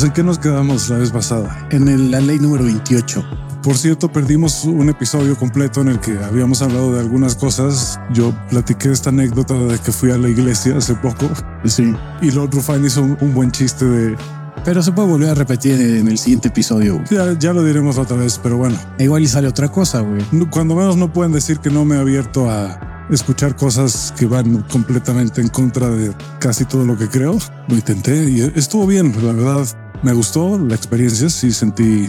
Pues en qué nos quedamos la vez pasada? En el- la ley número 28. Por cierto, perdimos un episodio completo en el que habíamos hablado de algunas cosas. Yo platiqué esta anécdota de que fui a la iglesia hace poco Sí. y Lord Rufine hizo un, un buen chiste de Pero se puede volver a repetir en el siguiente episodio. ya, ya lo diremos otra vez, pero bueno, Igual y sale otra cosa, güey. cuando menos no pueden decir que no me he abierto a escuchar cosas que van completamente en contra de casi todo lo que creo. Lo intenté y estuvo bien, la verdad. Me gustó la experiencia, sí sentí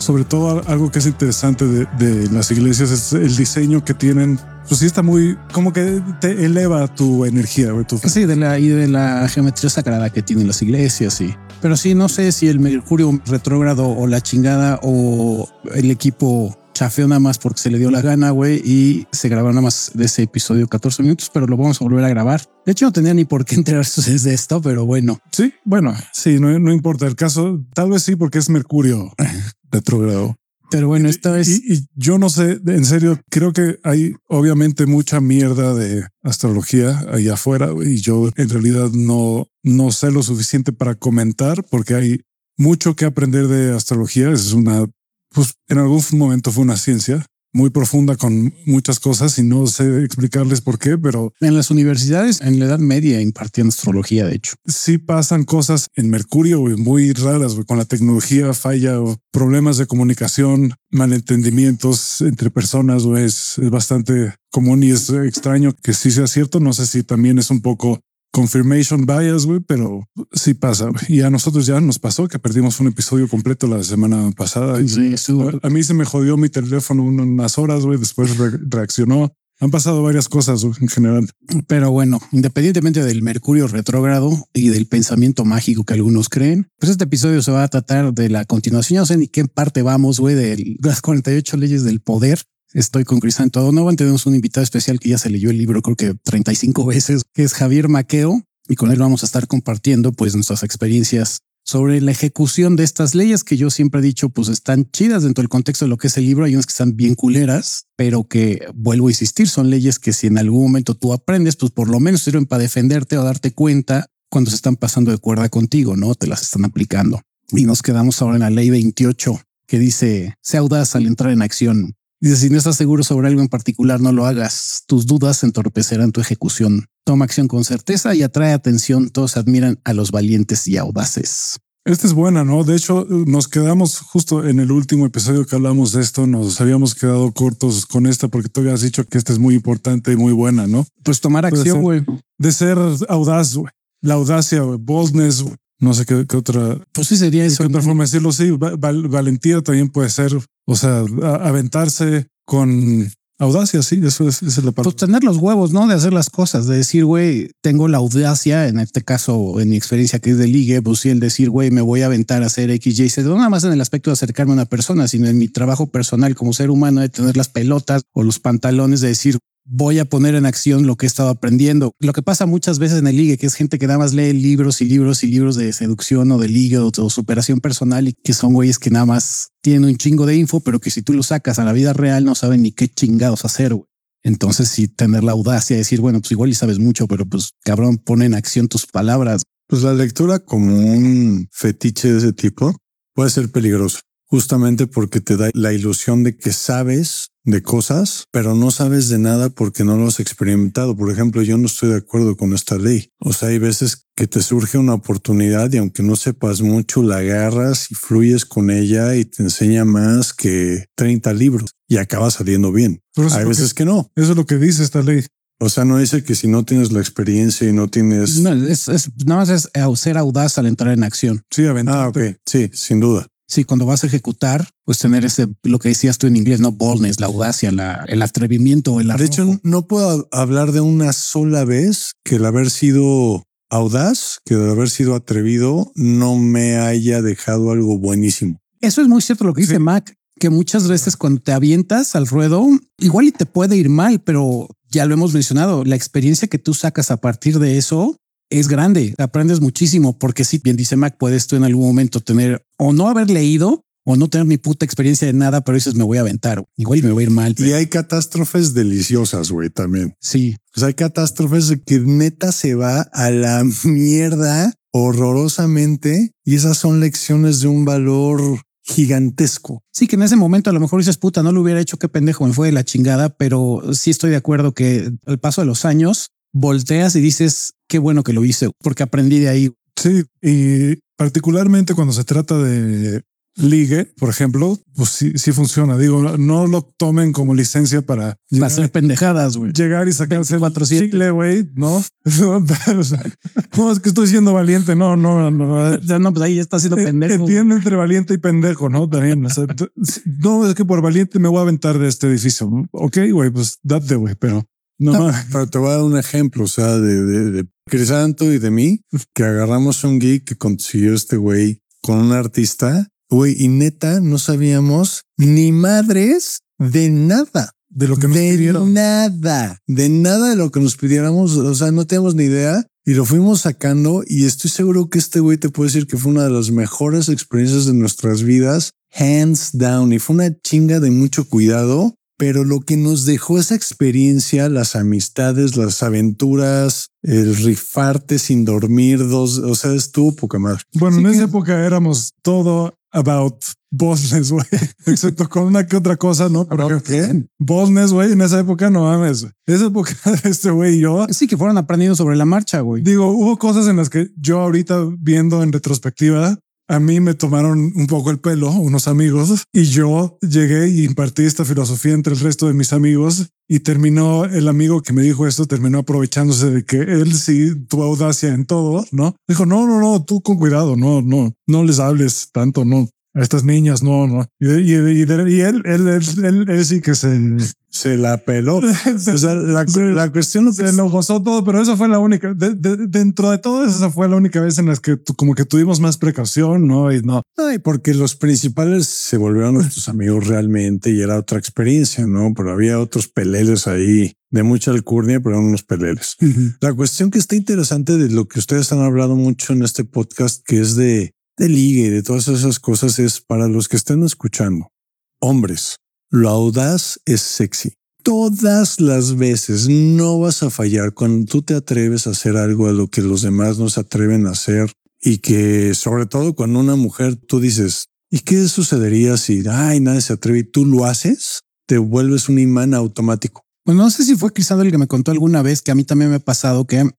sobre todo algo que es interesante de, las iglesias es el diseño que tienen. Pues sí está muy como que te eleva tu energía, tu Sí, de la, y de la geometría sagrada que tienen las iglesias, sí. Pero sí, no sé si el Mercurio retrógrado o la chingada o el equipo chafeó nada más porque se le dio la gana, güey, y se grabaron nada más de ese episodio 14 minutos, pero lo vamos a volver a grabar. De hecho, no tenía ni por qué enterarse de esto, pero bueno. Sí, bueno, sí, no, no importa el caso. Tal vez sí, porque es Mercurio retrógrado. Pero bueno, esta vez... Y, y yo no sé, en serio, creo que hay obviamente mucha mierda de astrología ahí afuera y yo en realidad no, no sé lo suficiente para comentar porque hay mucho que aprender de astrología. Es una, pues en algún momento fue una ciencia muy profunda con muchas cosas y no sé explicarles por qué, pero En las universidades en la Edad Media impartían astrología, de hecho. sí pasan cosas en Mercurio muy raras con la tecnología falla o problemas de comunicación, malentendimientos entre personas es, es bastante común y es extraño que sí sea cierto. No sé si también es un poco confirmation bias, güey, pero sí pasa. Y a nosotros ya nos pasó que perdimos un episodio completo la semana pasada. Sí, a mí se me jodió mi teléfono unas horas, güey, después re- reaccionó. Han pasado varias cosas en general. Pero bueno, independientemente del Mercurio retrógrado y del pensamiento mágico que algunos creen, pues este episodio se va a tratar de la continuación. Yo no sé ni qué parte vamos, güey, de las 48 leyes del poder. Estoy con Crisanto Donovan. Tenemos un invitado especial que ya se leyó el libro, creo que 35 veces, que es Javier Maqueo. Y con él vamos a estar compartiendo pues nuestras experiencias sobre la ejecución de estas leyes que yo siempre he dicho, pues están chidas dentro del contexto de lo que es el libro. Hay unas que están bien culeras, pero que vuelvo a insistir, son leyes que si en algún momento tú aprendes, pues por lo menos sirven para defenderte o darte cuenta cuando se están pasando de cuerda contigo, no te las están aplicando. Y nos quedamos ahora en la ley 28 que dice sea audaz al entrar en acción. Dice si no estás seguro sobre algo en particular, no lo hagas. Tus dudas entorpecerán tu ejecución. Toma acción con certeza y atrae atención. Todos admiran a los valientes y audaces. Esta es buena, ¿no? De hecho, nos quedamos justo en el último episodio que hablamos de esto, nos habíamos quedado cortos con esta porque tú habías dicho que esta es muy importante y muy buena, ¿no? Pues tomar acción, güey. De ser audaz, güey. La audacia, güey. boldness, no sé qué, qué otra, Pues sí sería eso. otra forma de decirlo. Sí, va- val- valentía también puede ser, o sea, aventarse con audacia, sí, eso es, esa es la parte. Pues tener los huevos, ¿no? De hacer las cosas, de decir, güey, tengo la audacia, en este caso, en mi experiencia que es de ligue, pues sí, el decir, güey, me voy a aventar a hacer X, Y, Z, no nada más en el aspecto de acercarme a una persona, sino en mi trabajo personal como ser humano, de tener las pelotas o los pantalones, de decir, voy a poner en acción lo que he estado aprendiendo. Lo que pasa muchas veces en el ligue, que es gente que nada más lee libros y libros y libros de seducción o de ligue o, superación personal y que son güeyes que nada más tienen un chingo de info, pero que si tú lo sacas a la vida real no saben ni qué chingados hacer. Entonces sí tener la audacia de decir, bueno, pues igual y sabes mucho, pero pues cabrón, pone en acción tus palabras. Pues la lectura como un fetiche de ese tipo puede ser peligroso, justamente porque te da la ilusión de que sabes de cosas, pero no sabes de nada porque no lo has experimentado. Por ejemplo, yo no estoy de acuerdo con esta ley. O sea, hay veces que te surge una oportunidad y aunque no sepas mucho, la agarras y fluyes con ella y te enseña más que 30 libros y acaba saliendo bien. Hay que- veces que no. Eso es lo que dice esta ley. O sea, no dice que si no tienes la experiencia y no tienes... No, es, es- nada más es ser audaz al entrar en acción. Sí, Ah, aventarte. ok. Sí, sin duda. Sí, cuando vas a ejecutar, pues tener ese, lo que decías tú en inglés, no boldness, la audacia, la, el atrevimiento, el De hecho, arrojo. no puedo hablar de una sola vez que el haber sido audaz, que el haber sido atrevido no me haya dejado algo buenísimo. Eso es muy cierto lo que dice Sí. Mac, que muchas veces cuando te avientas al ruedo, igual y te puede ir mal, pero ya lo hemos mencionado, la experiencia que tú sacas a partir de eso es grande, aprendes muchísimo, porque si bien dice Mac, puedes tú en algún momento tener o no haber leído o no tener ni puta experiencia de nada, pero dices me voy a aventar, igual me voy a ir mal. Y hay catástrofes deliciosas, güey, también. Sí, sea, hay catástrofes que neta se va a la mierda horrorosamente y esas son lecciones de un valor gigantesco. Sí, que en ese momento a lo mejor dices, puta, no lo hubiera hecho, qué pendejo, me fue de la chingada, pero sí estoy de acuerdo que al paso de los años volteas y dices, qué bueno que lo hice, porque aprendí de ahí. Sí, y particularmente cuando se trata de ligue, por ejemplo, pues sí, sí funciona. Digo, no lo tomen como licencia para a ser pendejadas, güey. llegar y sacarse 400. chicle, güey, ¿no? O sea, no, es que estoy siendo valiente. No, no, no. Ya no, pues ahí ya está siendo pendejo. Entiende entre valiente y pendejo, ¿no? También. o sea, no, es que por valiente me voy a aventar de este edificio. Ok, güey, pues date, güey, pero no, No, pero te voy a dar un ejemplo, o sea, de, de, de Crisanto y de mí, que agarramos un gig que consiguió este güey con un artista, güey, y neta no sabíamos ni madres de nada. de lo que nos de pidieron. nada, de nada de lo que nos pidiéramos, o sea, no teníamos ni idea y lo fuimos sacando y estoy seguro que este güey te puede decir que fue una de las mejores experiencias de nuestras vidas, hands down, y fue una chinga de mucho cuidado, pero lo que nos dejó esa experiencia, las amistades, las aventuras, el rifarte sin dormir dos, o sea, estuvo poca madre. Bueno, Sí en que- esa época éramos todo about boldness, güey, excepto con una que otra cosa, ¿no? Pero ¿Qué? boldness, güey, en esa época no mames. Esa época este güey y yo Sí, que fueron aprendiendo sobre la marcha, güey. Digo, hubo cosas en las que yo ahorita viendo en retrospectiva, a mí me tomaron un poco el pelo unos amigos y yo llegué y impartí esta filosofía entre el resto de mis amigos y terminó el amigo que me dijo esto, terminó aprovechándose de que él sí tuvo audacia en todo, ¿no? Dijo, no, no, no, tú con cuidado, no, no, no les hables tanto, no. A estas niñas, no, no. Y, y- y- y él, él, él, él- sí que se, Se la peló. O sea, la, la cuestión se gozó todo, pero esa fue la única. de- de- dentro de todo, esa fue la única vez en las que tu- como que tuvimos más precaución, no? Y no. Ay, porque los principales se volvieron nuestros amigos realmente y era otra experiencia, ¿no? Pero había otros peleles ahí de mucha alcurnia, pero eran unos peleles. La cuestión que está interesante de lo que ustedes han hablado mucho en este podcast, que es de, de ligue y de todas esas cosas, es para los que estén escuchando. Hombres, lo audaz es sexy. Todas las veces no vas a fallar cuando tú te atreves a hacer algo a lo que los demás no se atreven a hacer y que sobre todo cuando una mujer tú dices, ¿y qué sucedería si ay, nadie se atreve y tú lo haces? Te vuelves un imán automático. Pues no sé si fue Crisando el que me contó alguna vez que a mí también me ha pasado que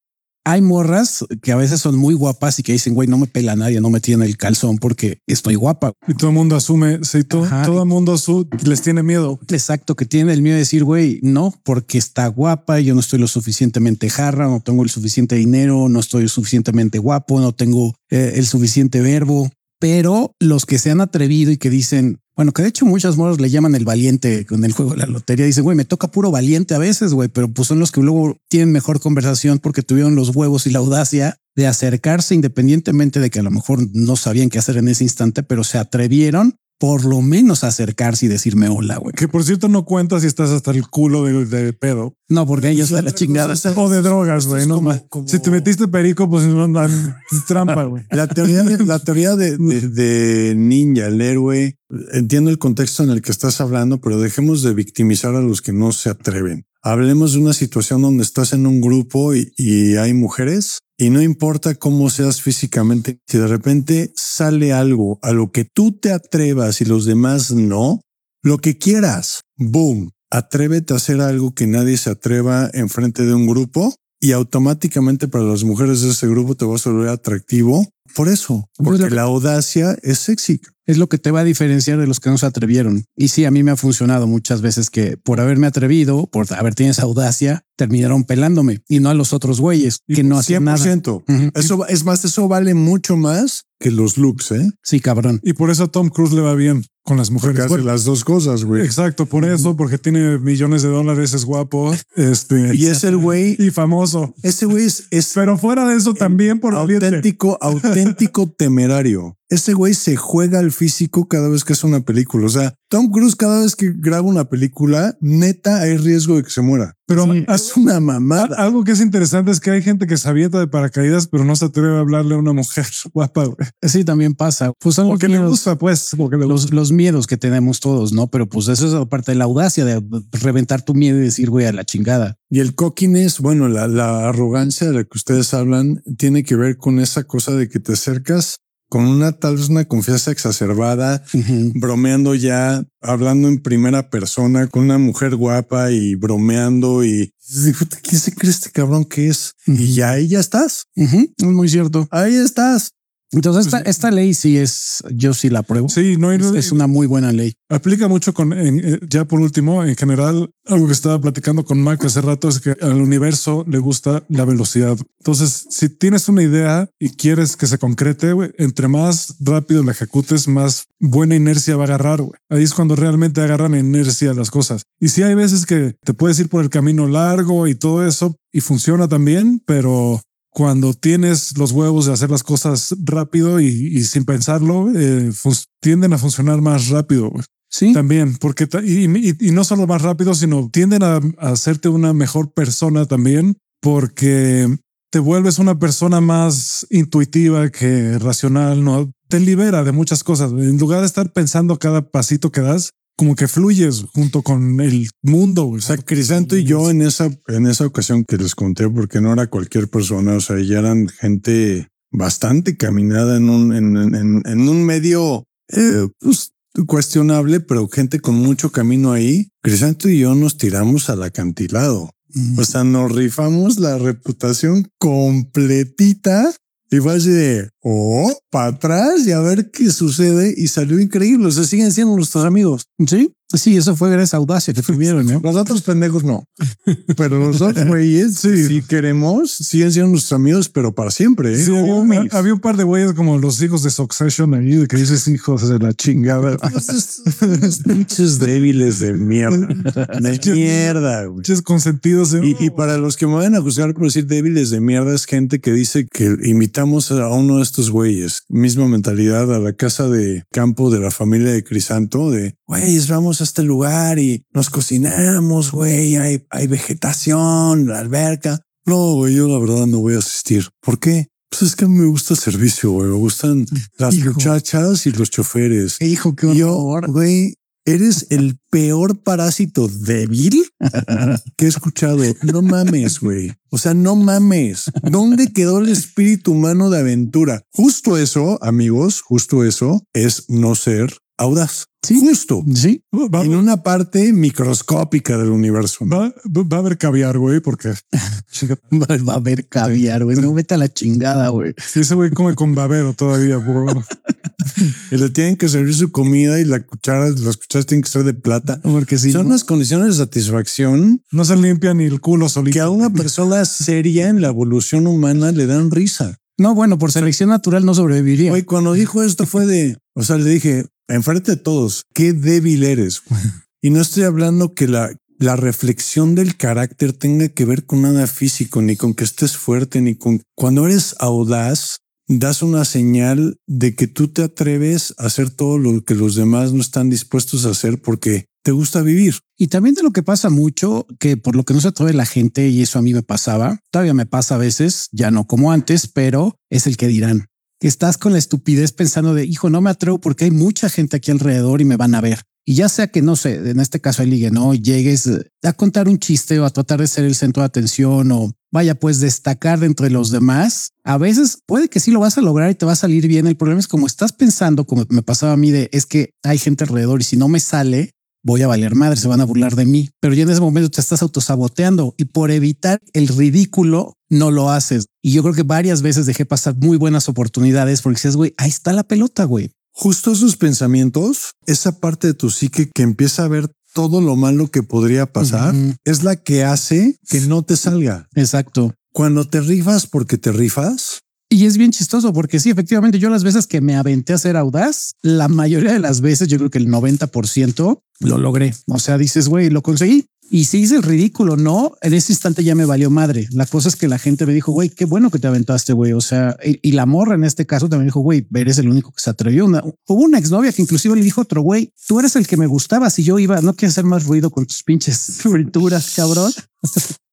hay morras que a veces son muy guapas y que dicen, güey, no me pela nadie, no me tiene el calzón porque estoy guapa. Y todo el mundo asume, sí, todo, Ajá. todo el mundo les tiene miedo. Exacto, que tiene el miedo de decir, güey, no, porque está guapa, yo no estoy lo suficientemente jarra, no tengo el suficiente dinero, no estoy suficientemente guapo, no tengo eh, el suficiente verbo. Pero los que se han atrevido y que dicen, bueno, que de hecho muchas morras le llaman el valiente con el juego de la lotería, dicen, güey, me toca puro valiente a veces, güey, pero pues son los que luego tienen mejor conversación porque tuvieron los huevos y la audacia de acercarse independientemente de que a lo mejor no sabían qué hacer en ese instante, pero se atrevieron por lo menos acercarse y decirme hola, güey. Que por cierto no cuentas si estás hasta el culo de, de pedo No, porque ella está la chingada. cosa, o de drogas, güey. No, como- como- Si te metiste perico, pues no, no, trampa, güey. La teoría de, la teoría de, de- de ninja, el héroe, entiendo el contexto en el que estás hablando, pero dejemos de victimizar a los que no se atreven. Hablemos de una situación donde estás en un grupo y, y hay mujeres y no importa cómo seas físicamente, si de repente sale algo a lo que tú te atrevas y los demás no, lo que quieras, boom, atrévete a hacer algo que nadie se atreva enfrente de un grupo y automáticamente para las mujeres de ese grupo te vas a volver atractivo. Por eso, porque la audacia es sexy. Es lo que te va a diferenciar de los que no se atrevieron. Y sí, a mí me ha funcionado muchas veces que por haberme atrevido, por haber tenido esa audacia, terminaron pelándome y no a los otros güeyes que no hacían nada. 100%. Ujú. Eso es más, eso vale mucho más que los looks, ¿eh? Sí, cabrón. Y por eso a Tom Cruise le va bien con las Porque mujeres. hace las dos cosas, güey. Exacto, por eso, porque tiene millones de dólares, es guapo, este Y es el güey, y famoso. ese güey es, es Pero fuera de eso también por valiente. auténtico, auténtico temerario. Ese güey se juega al físico cada vez que hace una película. O sea, Tom Cruise cada vez que graba una película, neta hay riesgo de que se muera. Pero es una mamada. Algo que es interesante es que hay gente que se avienta de paracaídas, pero no se atreve a hablarle a una mujer guapa. Güey. Sí, también pasa. Pues son porque le gusta, pues, porque le los, los, miedos que tenemos todos, ¿no? Pero pues eso es parte de la audacia de reventar tu miedo y decir, güey, a la chingada. Y el coquines, bueno, la, la arrogancia de la que ustedes hablan tiene que ver con esa cosa de que te acercas con una tal vez una confianza exacerbada, bromeando ya, hablando en primera persona con una mujer guapa y bromeando y ¿quién se cree este cabrón que es? Y ya ahí ya estás. Es muy cierto. Ahí estás. Entonces, esta, pues, esta, ley sí es, yo sí la apruebo. Sí, no es, es una muy buena ley. Aplica mucho con, eh, ya por último, en general, algo que estaba platicando con Mac hace rato es que al universo le gusta la velocidad. Entonces, si tienes una idea y quieres que se concrete, entre más rápido la ejecutes, más buena inercia va a agarrar. Ahí es cuando realmente agarran inercia las cosas. Y si hay veces que te puedes ir por el camino largo y todo eso y funciona también, pero cuando tienes los huevos de hacer las cosas rápido y, sin pensarlo, eh, tienden a funcionar más rápido. Sí. También, porque y, no solo más rápido, sino tienden a, hacerte una mejor persona también, porque te vuelves una persona más intuitiva que racional, no te libera de muchas cosas. En lugar de estar pensando cada pasito que das, como que fluyes junto con el mundo. O sea, Crisanto y yo en esa, en esa ocasión que les conté, porque no era cualquier persona, o sea, ya eran gente bastante caminada en un, en, en, en un medio eh, pues, cuestionable, pero gente con mucho camino ahí. Crisanto y yo nos tiramos al acantilado. O sea, nos rifamos la reputación completita y fue así de, oh, para atrás y a ver qué sucede. Y salió increíble. O sea, siguen siendo nuestros amigos. Sí. Sí, eso fue gracias audacia que tuvieron. ¿no? Los otros pendejos no. Pero los otros güeyes, sí. si queremos, siguen siendo nuestros amigos, pero para siempre. ¿eh? Sí, había, un par de güeyes como los hijos de Succession ahí, que dices hijos de la chingada. Pinches débiles de mierda. De mierda. Pinches consentidos. ¿eh? Y, y, para los que me van a juzgar por decir débiles de mierda, es gente que dice que invitamos a uno de estos güeyes, misma mentalidad, a la casa de campo de la familia de Crisanto, de güeyes, vamos a este lugar y nos cocinamos, güey, hay, hay vegetación, la alberca. No, güey, yo la verdad no voy a asistir. ¿Por qué? Pues es que me gusta el servicio, güey. Me gustan las muchachas y los choferes. Hijo, qué horror. Yo, güey, eres el peor parásito débil que he escuchado. No mames, güey. O sea, no mames. ¿Dónde quedó el espíritu humano de aventura? Justo eso, amigos, justo eso es no ser audaz. Sí, justo. Sí. en una parte microscópica del universo. Va, a haber caviar, güey, porque va a haber caviar, güey. No vete a la chingada, güey. Sí, ese güey come con babero todavía, güey. y le tienen que servir su comida y la cuchara, las cucharas tienen que ser de plata. Porque si son las condiciones de satisfacción. No se limpia ni el culo solito. Que a una persona seria en la evolución humana le dan risa. No, bueno, por selección natural no sobreviviría. Oye, cuando dijo esto fue de, o sea, le dije, enfrente de todos, qué débil eres. Y no estoy hablando que la, la reflexión del carácter tenga que ver con nada físico, ni con que estés fuerte, ni con... Cuando eres audaz, das una señal de que tú te atreves a hacer todo lo que los demás no están dispuestos a hacer porque te gusta vivir. Y también de lo que pasa mucho, que por lo que no se atreve la gente, y eso a mí me pasaba, todavía me pasa a veces, ya no como antes, pero es el que dirán que estás con la estupidez pensando de, hijo, no me atrevo porque hay mucha gente aquí alrededor y me van a ver. Y ya sea que, no sé, en este caso el ligue, no llegues a contar un chiste o a tratar de ser el centro de atención o vaya, pues destacar entre los demás, a veces puede que sí lo vas a lograr y te va a salir bien. El problema es como estás pensando, como me pasaba a mí de, es que hay gente alrededor y si no me sale, voy a valer madre, se van a burlar de mí. Pero ya en ese momento te estás autosaboteando y por evitar el ridículo no lo haces. Y yo creo que varias veces dejé pasar muy buenas oportunidades porque dices, güey, ahí está la pelota, güey. Justo esos pensamientos, esa parte de tu psique que empieza a ver todo lo malo que podría pasar, es la que hace que no te salga. Exacto. Cuando te rifas porque te rifas, y es bien chistoso porque sí, efectivamente, yo las veces que me aventé a ser audaz, la mayoría de las veces, yo creo que el 90% lo logré. O sea, dices, güey, lo conseguí. Y si hice el ridículo, no, en ese instante ya me valió madre. La cosa es que la gente me dijo, güey, qué bueno que te aventaste, güey. O sea, y, la morra en este caso también dijo, güey, eres el único que se atrevió. Una, hubo una exnovia que inclusive le dijo otro, güey, tú eres el que me gustaba. Si yo iba, no quiero hacer más ruido con tus pinches frituras, cabrón.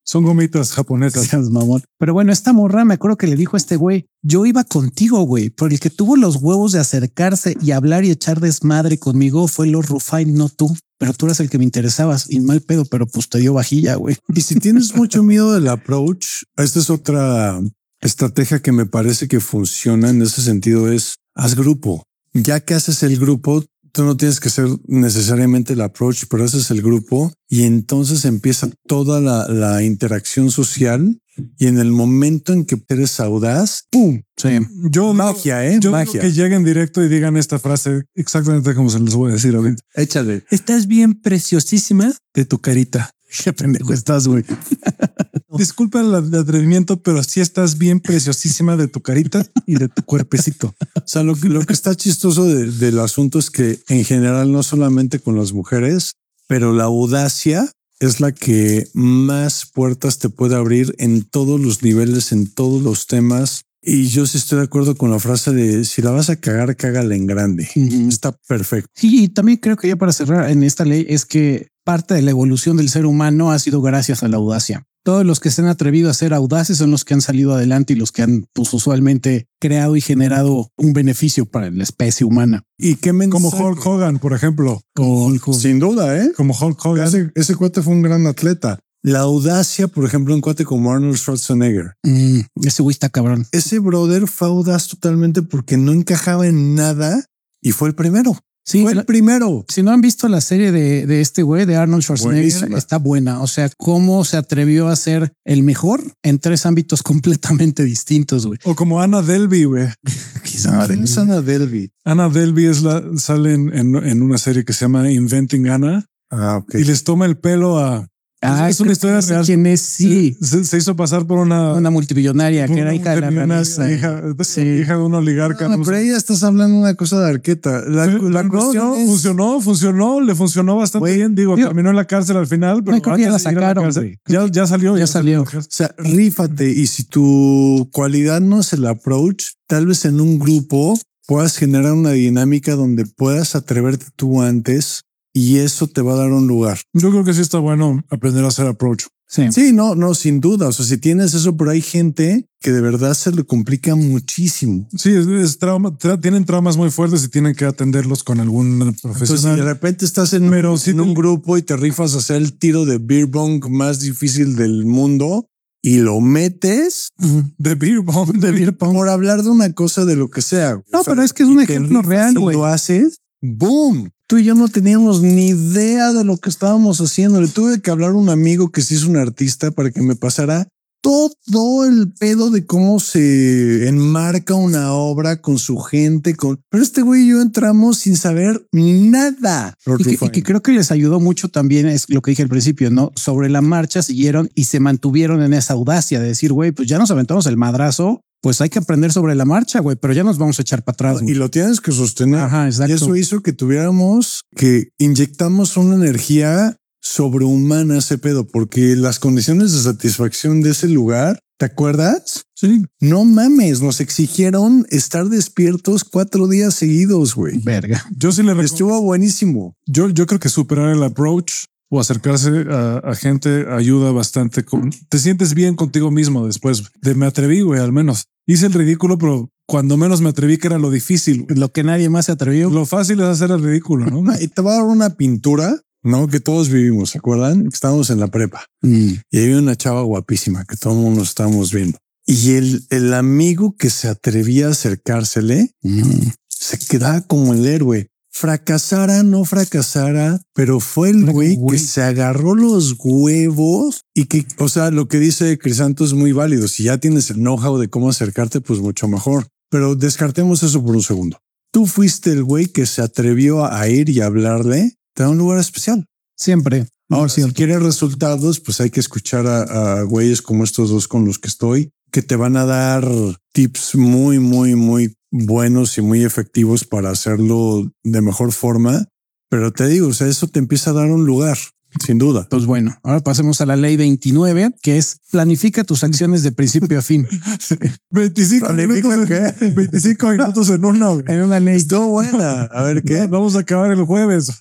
Son gomitas japonesas. Mamón. Pero bueno, esta morra me acuerdo que le dijo a este güey, yo iba contigo, güey, pero el que tuvo los huevos de acercarse y hablar y echar desmadre conmigo fue Lord Rufine, no tú. Pero tú eras el que me interesabas y mal pedo, pero pues te dio vajilla, güey. Y si tienes mucho miedo del approach, esta es otra estrategia que me parece que funciona en ese sentido es haz grupo. Ya que haces el grupo, tú no tienes que ser necesariamente el approach, pero haces el grupo y entonces empieza toda la, la interacción social y en el momento en que eres audaz, ¡pum! Sí. Yo Magia, ¿eh? Yo Magia. que lleguen directo y digan esta frase exactamente como se les voy a decir ahorita. Échale. Estás bien preciosísima de tu carita. Qué pendejo estás, güey. Disculpa el atrevimiento, pero sí estás bien preciosísima de tu carita y de tu cuerpecito. O sea, lo que, lo que está chistoso de- del asunto es que en general, no solamente con las mujeres, pero la audacia es la que más puertas te puede abrir en todos los niveles, en todos los temas. Y yo sí estoy de acuerdo con la frase de si la vas a cagar, cágala en grande. Está perfecto. Sí, y también creo que ya para cerrar en esta ley es que parte de la evolución del ser humano ha sido gracias a la audacia. Todos los que se han atrevido a ser audaces son los que han salido adelante y los que han pues, usualmente creado y generado un beneficio para la especie humana. Y qué Como mensaje? Hulk Hogan, por ejemplo. Sin duda, ¿eh? Como Hulk Hogan. Ese, ese cuate fue un gran atleta. La audacia, por ejemplo, un cuate como Arnold Schwarzenegger. Mm, ese güey está cabrón. Ese brother fue audaz totalmente porque no encajaba en nada y fue el primero. Sí, Fue el la- primero. si no han visto la serie de, de este güey, de Arnold Schwarzenegger, Buenísima. está buena. O sea, cómo se atrevió a ser el mejor en tres ámbitos completamente distintos, güey. O como Anna Delvey, güey. Quizá ¿Quién es Anna Delvey? Anna Delvey es la, sale en, en- en una serie que se llama Inventing Anna Ah, ok. y les toma el pelo a. Ah, es una historia real. ¿Quién es? Sí. Se, se hizo pasar por una. Una multimillonaria que era hija de la realeza. hija, Sí. hija de un oligarca. No pero ahí ya estás hablando de una cosa de arqueta. La, no, cuestión es- funcionó, funcionó, le funcionó bastante Güey, bien. Digo, digo, terminó en la cárcel al final, pero no, ya la sacaron. Ya, ya salió. Ya salió. O sea, rífate y si tu cualidad no es el approach, tal vez en un grupo puedas generar una dinámica donde puedas atreverte tú antes y eso te va a dar un lugar. Yo creo que sí está bueno aprender a hacer approach. Sí. Sí, no, no, sin duda. O sea, si tienes eso, pero hay gente que de verdad se le complica muchísimo. Sí, es, es trauma, tra- tienen traumas muy fuertes y tienen que atenderlos con algún Entonces, si profesional. de repente estás en, Pero sí en un grupo y te rifas a hacer el tiro de beer bong más difícil del mundo y lo metes de beer bomb, de beer bomb. por hablar de una cosa de lo que sea. No, O sea, pero es que es un ejemplo real, güey. Lo haces, boom. Tú y yo no teníamos ni idea de lo que estábamos haciendo. Le tuve que hablar a un amigo que sí es un artista para que me pasara todo el pedo de cómo se enmarca una obra con su gente, con pero este güey y yo entramos sin saber nada. Y que, y que creo que les ayudó mucho también es lo que dije al principio, ¿no? Sobre la marcha siguieron y se mantuvieron en esa audacia de decir, güey, pues ya nos aventamos el madrazo, pues hay que aprender sobre la marcha, güey, pero ya nos vamos a echar para atrás. y lo tienes que sostener. Ajá, Y exacto. eso hizo que tuviéramos que inyectamos una energía sobrehumana a ese pedo, porque las condiciones de satisfacción de ese lugar, ¿te acuerdas? Sí, No mames, nos exigieron estar despiertos cuatro días seguidos, güey. Verga. yo sí le recomiendo. Estuvo buenísimo. Yo, yo creo que superar el approach o acercarse a, a gente ayuda bastante. Con, te sientes bien contigo mismo después de me atreví, güey, al menos. Hice el ridículo, pero cuando menos me atreví, que era lo difícil. güey. Lo que nadie más se atrevió. Lo fácil es hacer el ridículo, ¿no? Y te va a dar una pintura, ¿no? Que todos vivimos, ¿se acuerdan? Que estábamos en la prepa. Mm. Y había una chava guapísima que todo el mundo estábamos viendo. Y el, el amigo que se atrevía a acercársele Mm. se quedaba como el héroe. Fracasara, no fracasara, pero fue el güey güey. que se agarró los huevos y que, o sea, lo que dice Crisanto es muy válido. Si ya tienes el know-how de cómo acercarte, pues mucho mejor. Pero descartemos eso por un segundo. Tú fuiste el güey que se atrevió a ir y hablarle, te da un lugar especial. Siempre. Ahora, si quieres resultados, pues hay que escuchar a, a güeyes como estos dos con los que estoy, que te van a dar tips muy, muy, muy buenos y muy efectivos para hacerlo de mejor forma. Pero te digo, o sea, eso te empieza a dar un lugar. Sin duda. Pues bueno, ahora pasemos a la ley 29, que es planifica tus acciones de principio a fin. 25 minutos, en, 25 minutos en una, güey. En una ley. Estuvo buena. A ver qué. Vamos a acabar el jueves.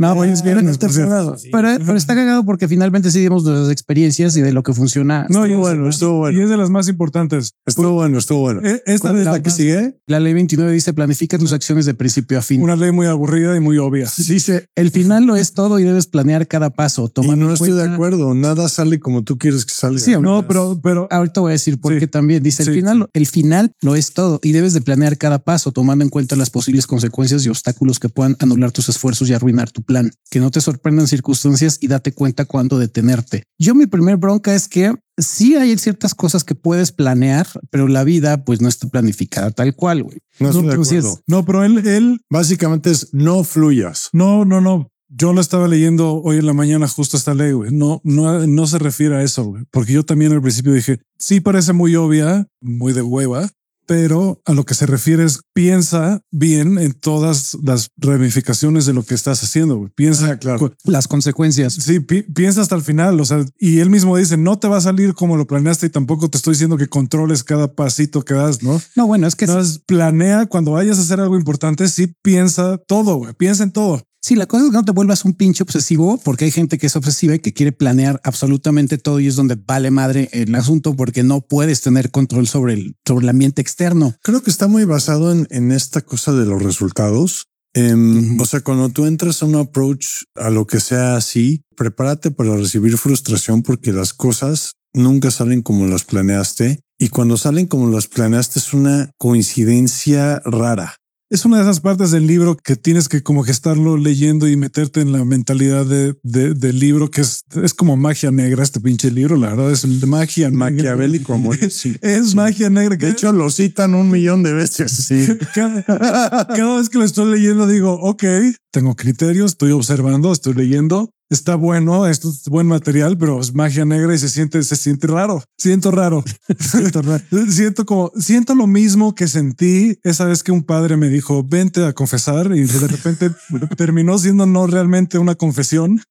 No, es por cierto. pongas así. Pero, pero está cagado porque finalmente sí dimos nuestras experiencias y de lo que funciona. No, y Estuvo es- bueno, estuvo bueno. Y es de las más importantes. Estuvo bueno, estuvo bueno. Eh, Esta ¿Cuál es es la que sigue? La ley 29 dice planifica tus acciones de principio a fin. una ley muy aburrida y muy obvia. Dice el final lo es todo y debes planear cada paso. Y no estoy de acuerdo. Nada sale como tú quieres que salga. Sí, No, pero, pero Ahorita voy a decir por Sí. qué también dice el final, el final lo es todo y debes de planear cada paso tomando en cuenta las posibles consecuencias y obstáculos que puedan anular tus esfuerzos y arruinar tu plan. Que no te sorprendan circunstancias y date cuenta cuándo detenerte. Yo mi primer bronca es que sí hay ciertas cosas que puedes planear, pero la vida pues no está planificada tal cual. güey. No estoy de Así es. acuerdo. no, pero él, él, Básicamente es no fluyas. no, no, no. Yo lo estaba leyendo hoy en la mañana justo esta ley, güey. No, no, no se refiere a eso, güey. Porque yo también al principio dije, sí parece muy obvia, muy de hueva, pero a lo que se refiere es piensa bien en todas las ramificaciones de lo que estás haciendo, güey. Piensa, Ah, claro. Las consecuencias. Sí, pi- piensa hasta el final, o sea, y él mismo dice, no te va a salir como lo planeaste y tampoco te estoy diciendo que controles cada pasito que das, ¿no? No, bueno, es que Entonces, planea cuando vayas a hacer algo importante, sí piensa todo, güey, piensa en todo. Sí, la cosa es que no te vuelvas un pinche obsesivo porque hay gente que es obsesiva y que quiere planear absolutamente todo y es donde vale madre el asunto porque no puedes tener control sobre el, sobre el ambiente externo. Creo que está muy basado en, en esta cosa de los resultados. Em, Ujú. O sea, cuando tú entras a un approach a lo que sea así, prepárate para recibir frustración porque las cosas nunca salen como las planeaste. Y cuando salen como las planeaste es una coincidencia rara. Es una de esas partes del libro que tienes que como que estarlo leyendo y meterte en la mentalidad de, de- del libro, que es, es como magia negra este pinche libro, la verdad es magia. Maquiavélico, amor. Sí. Es magia negra. De hecho, lo citan un millón de veces. Sí. cada, cada vez que lo estoy leyendo digo, ok, tengo criterios, estoy observando, estoy leyendo. Está bueno, esto es buen material, pero es magia negra y se siente, se siente raro. Siento raro. siento, raro. siento como, siento lo mismo que sentí esa vez que un padre me dijo, vente a confesar y de repente terminó siendo no realmente una confesión.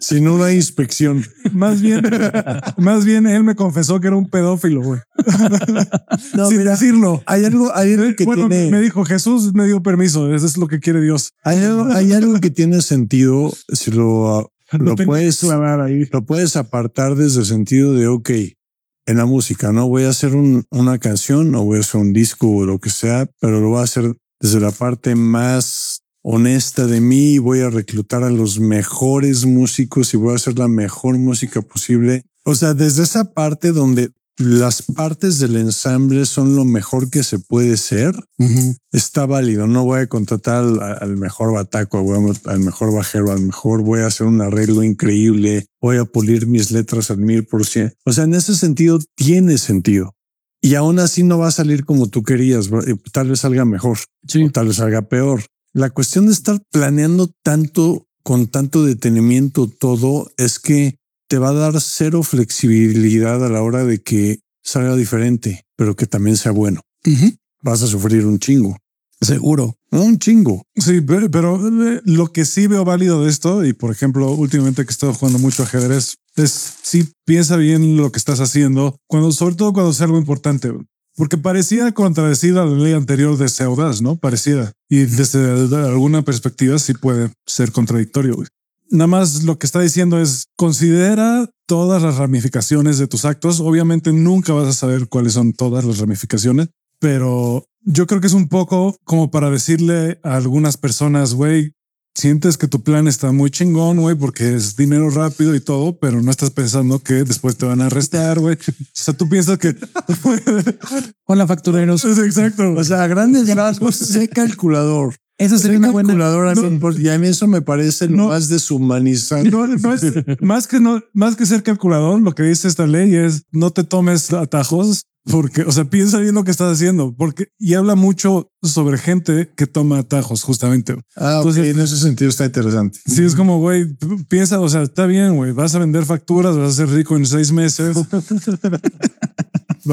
Sin una inspección. Más bien, más bien él me confesó que era un pedófilo, güey. No, Sin mira, decirlo. hay algo, hay algo que bueno, tiene. me dijo Jesús me dio permiso. Eso es lo que quiere Dios. Hay algo, hay algo que tiene sentido si lo, lo puedes, ahí. lo puedes apartar desde el sentido de, ok, en la música, no voy a hacer un- una canción o voy a hacer un disco o lo que sea, pero lo voy a hacer desde la parte más honesta de mí y voy a reclutar a los mejores músicos y voy a hacer la mejor música posible. O sea, desde esa parte donde las partes del ensamble son lo mejor que se puede ser, está válido. No voy a contratar al, al mejor bataco, voy a- al mejor bajero, al mejor voy a hacer un arreglo increíble, voy a pulir mis letras al mil por ciento. O sea, en ese sentido tiene sentido. Y aún así no va a salir como tú querías. y Tal vez salga mejor, Sí. o tal vez salga peor. La cuestión de estar planeando tanto, con tanto detenimiento todo, es que te va a dar cero flexibilidad a la hora de que salga diferente, pero que también sea bueno. Vas a sufrir un chingo. Seguro. Un chingo. Sí, pe- pero eh, lo que sí veo válido de esto, y por ejemplo, últimamente que he estado jugando mucho ajedrez, es sí piensa bien lo que estás haciendo, cuando, sobre todo cuando sea algo importante. Porque parecía contradecir a la ley anterior de Seudas, ¿no? Parecía. Y desde alguna perspectiva sí puede ser contradictorio. Nada más lo que está diciendo es considera todas las ramificaciones de tus actos. Obviamente nunca vas a saber cuáles son todas las ramificaciones, pero yo creo que es un poco como para decirle a algunas personas, güey, sientes que tu plan está muy chingón, güey, porque es dinero rápido y todo, pero no estás pensando que después te van a arrestar, güey. O sea, tú piensas que... Hola, factureros. Es exacto. O sea, a grandes rasgos, sé calculador. Sé sería una buena. calculador a mí, por- y a mí eso me parece lo No. más deshumanizante. No, no es, más que no, más que ser calculador, lo que dice esta ley es no te tomes atajos porque, o sea, piensa bien lo que estás haciendo, porque y habla mucho sobre gente que toma atajos, justamente. Ah, Entonces- en ese sentido está interesante. Sí, es como, güey, piensa, o sea, está bien, güey, vas a vender facturas, vas a ser rico en seis meses.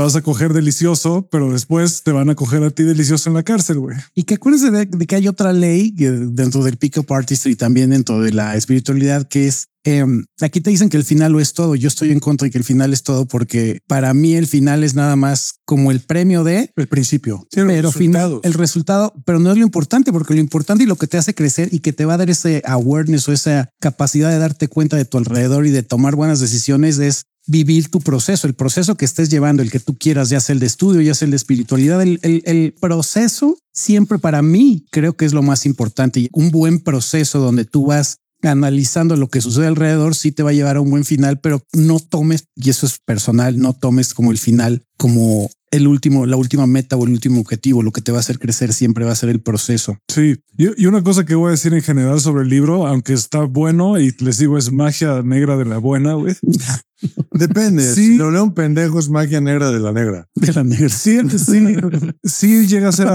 vas a coger delicioso, pero después te van a coger a ti delicioso en la cárcel, güey. Y que acuérdense de, de, que hay otra ley dentro del pick-up artistry y también dentro de la espiritualidad que es eh, aquí te dicen que el final lo es todo. Yo estoy en contra de que el final es todo porque para mí el final es nada más como el premio de el principio, sí, pero final, el resultado, pero no es lo importante porque lo importante y lo que te hace crecer y que te va a dar ese awareness o esa capacidad de darte cuenta de tu alrededor y de tomar buenas decisiones es vivir tu proceso, el proceso que estés llevando, el que tú quieras, ya sea el de estudio, ya sea el de espiritualidad, el, el, el, proceso siempre para mí creo que es lo más importante y un buen proceso donde tú vas analizando lo que sucede alrededor, sí te va a llevar a un buen final, pero no tomes, y eso es personal, no tomes como el final, como el último, la última meta o el último objetivo. Lo que te va a hacer crecer siempre va a ser el proceso. Sí. Y, una cosa que voy a decir en general sobre el libro, aunque está bueno y les digo es magia negra de la buena, güey. Depende. Si lo leo un pendejo es magia negra de la negra. De la negra. Sí, sí, sí llega a ser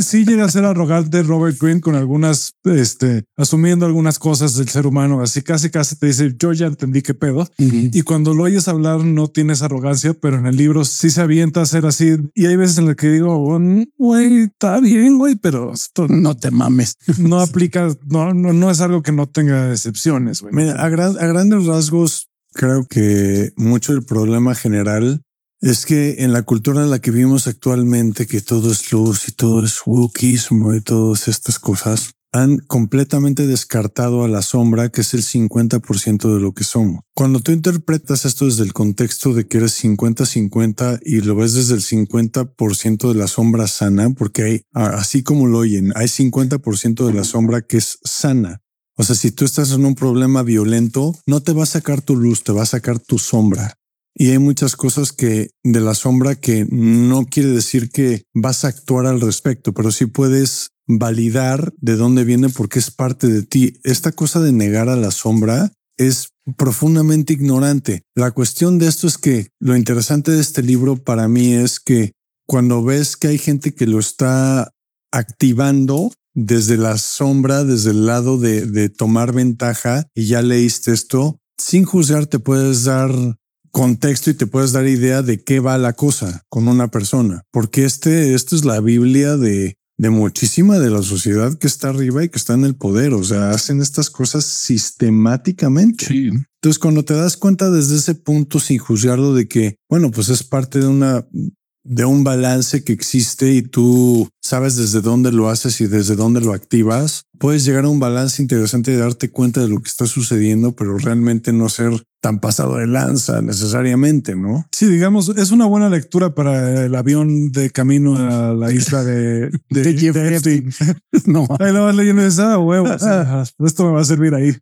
sí llega a ser arrogante Robert Greene con algunas, este, asumiendo algunas cosas del ser humano. Así casi casi te dice yo ya entendí qué pedo. Y cuando lo oyes hablar no tienes arrogancia, pero en el libro sí se avienta a ser así. Y hay veces en las que digo, güey, está bien, güey, pero esto no te mames. No aplica, no, no, no es algo que no tenga excepciones. Güey. Mira, a, a grandes rasgos Creo que mucho del problema general es que en la cultura en la que vivimos actualmente, que todo es luz y todo es wokismo y todas estas cosas, han completamente descartado a la sombra, que es el 50% de lo que somos. Cuando tú interpretas esto desde el contexto de que eres 50-50 y lo ves desde el 50% de la sombra sana, porque hay, así como lo oyen, hay 50% de la sombra que es sana. O sea, si tú estás en un problema violento, no te va a sacar tu luz, te va a sacar tu sombra. Y hay muchas cosas que de la sombra que no quiere decir que vas a actuar al respecto, pero sí puedes validar de dónde viene porque es parte de ti. Esta cosa de negar a la sombra es profundamente ignorante. La cuestión de esto es que lo interesante de este libro para mí es que cuando ves que hay gente que lo está activando, desde la sombra, desde el lado de, de tomar ventaja y ya leíste esto, sin juzgar te puedes dar contexto y te puedes dar idea de qué va la cosa con una persona, porque este, esto es la Biblia de, de muchísima de la sociedad que está arriba y que está en el poder. O sea, hacen estas cosas sistemáticamente. Entonces, cuando te das cuenta desde ese punto, sin juzgarlo de que, bueno, pues es parte de una de un balance que existe y tú sabes desde dónde lo haces y desde dónde lo activas, puedes llegar a un balance interesante de darte cuenta de lo que está sucediendo, pero realmente no ser tan pasado de lanza necesariamente, ¿no? Sí, digamos, es una buena lectura para el avión de camino a la isla de, de, de No, ahí lo vas leyendo esa ah, huevo. esto me va a servir ahí.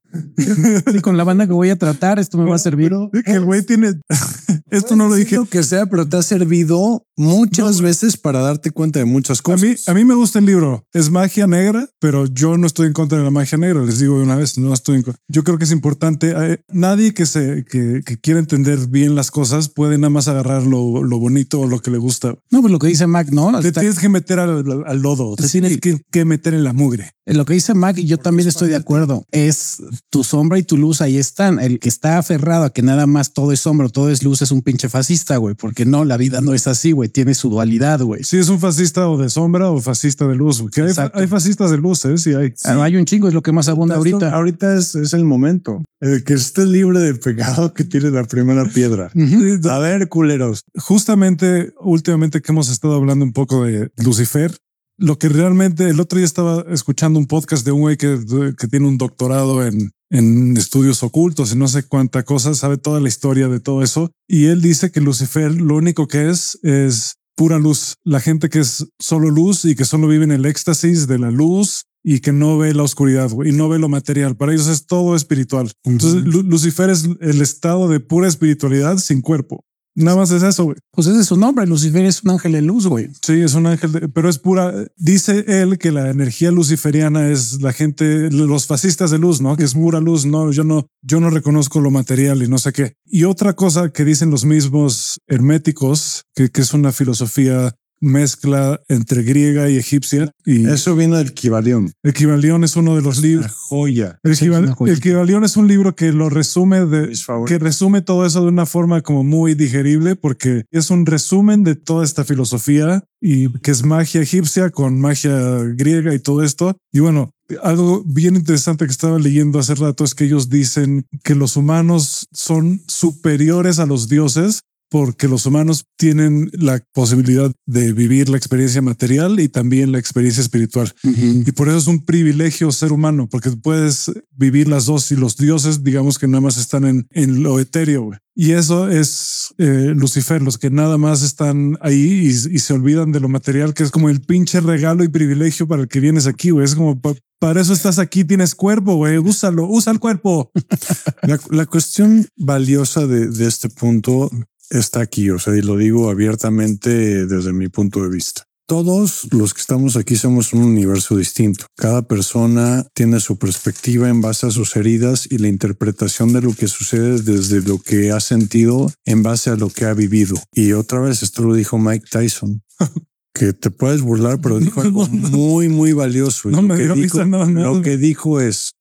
Y con la banda que voy a tratar, esto me va a servir. Que el güey tiene esto no lo dije. Lo que sea, pero te ha servido muchas veces para darte cuenta de muchas cosas. A mí, a mí me gusta el libro. Es magia negra, pero yo no estoy en contra de la magia negra. Les digo de una vez, no estoy en contra. Yo creo que es importante. Eh, nadie que se que, quiere entender bien las cosas puede nada más agarrar lo, bonito o lo que le gusta. No, pues lo que dice Mac, no. Te tienes que meter al, lodo, te tienes que, meter en la mugre. Lo que dice Mac, y yo también estoy de acuerdo, es tu sombra y tu luz ahí están. El que está aferrado a que nada más todo es sombra, todo es luz, es un pinche fascista, güey, porque no, la vida no es así, güey, tiene su dualidad, güey. Sí, es un fascista o de sombra o fascista de luz. Que hay, fascistas de luz, ¿eh? Sí, hay. Ah, hay un chingo, es lo que más abunda ahorita. Ahorita es, es el momento. El que esté libre de pecado que tiene la primera piedra. A ver, culeros. Justamente, últimamente que hemos estado hablando un poco de Lucifer, lo que realmente el otro día estaba escuchando un podcast de un güey que, que tiene un doctorado en, en estudios ocultos y no sé cuánta cosa, sabe toda la historia de todo eso. Y él dice que Lucifer lo único que es es pura luz. La gente que es solo luz y que solo vive en el éxtasis de la luz y que no ve la oscuridad y no ve lo material. Para ellos es todo espiritual. Entonces, Lucifer es el estado de pura espiritualidad sin cuerpo. Nada más es eso, güey. Pues ese es su nombre. Lucifer es un ángel de luz, güey. Sí, es un ángel, pero es pura. Dice él que la energía luciferiana es la gente, los fascistas de luz, no? Que es pura luz. No, yo no, yo no reconozco lo material y no sé qué. Y otra cosa que dicen los mismos herméticos, que, que es una filosofía mezcla entre griega y egipcia. Y Eso vino del Kibalión. el Kybalión es uno de los Una libros. joya. El, una joya. el Kybalión es un libro que lo resume de, que resume todo eso de una forma como muy digerible porque es un resumen de toda esta filosofía y que es magia egipcia con magia griega y todo esto. Y bueno, algo bien interesante que estaba leyendo hace rato es que ellos dicen que los humanos son superiores a los dioses porque los humanos tienen la posibilidad de vivir la experiencia material y también la experiencia espiritual. Y por eso es un privilegio ser humano, porque puedes vivir las dos y los dioses, digamos que nada más están en, en lo etéreo. Y eso es eh, Lucifer, los que nada más están ahí y, y se olvidan de lo material, que es como el pinche regalo y privilegio para el que vienes aquí. güey. Es como pa- para eso estás aquí, tienes cuerpo, güey. Úsalo, usa el cuerpo. La, la cuestión valiosa de, de este punto está aquí, o sea, y lo digo abiertamente desde mi punto de vista. Todos los que estamos aquí somos un universo distinto. Cada persona tiene su perspectiva en base a sus heridas y la interpretación de lo que sucede desde lo que ha sentido en base a lo que ha vivido. Y otra vez, esto lo dijo Mike Tyson. Que te puedes burlar, pero dijo algo muy, muy valioso. No lo me que dio dijo- nada lo que dijo es,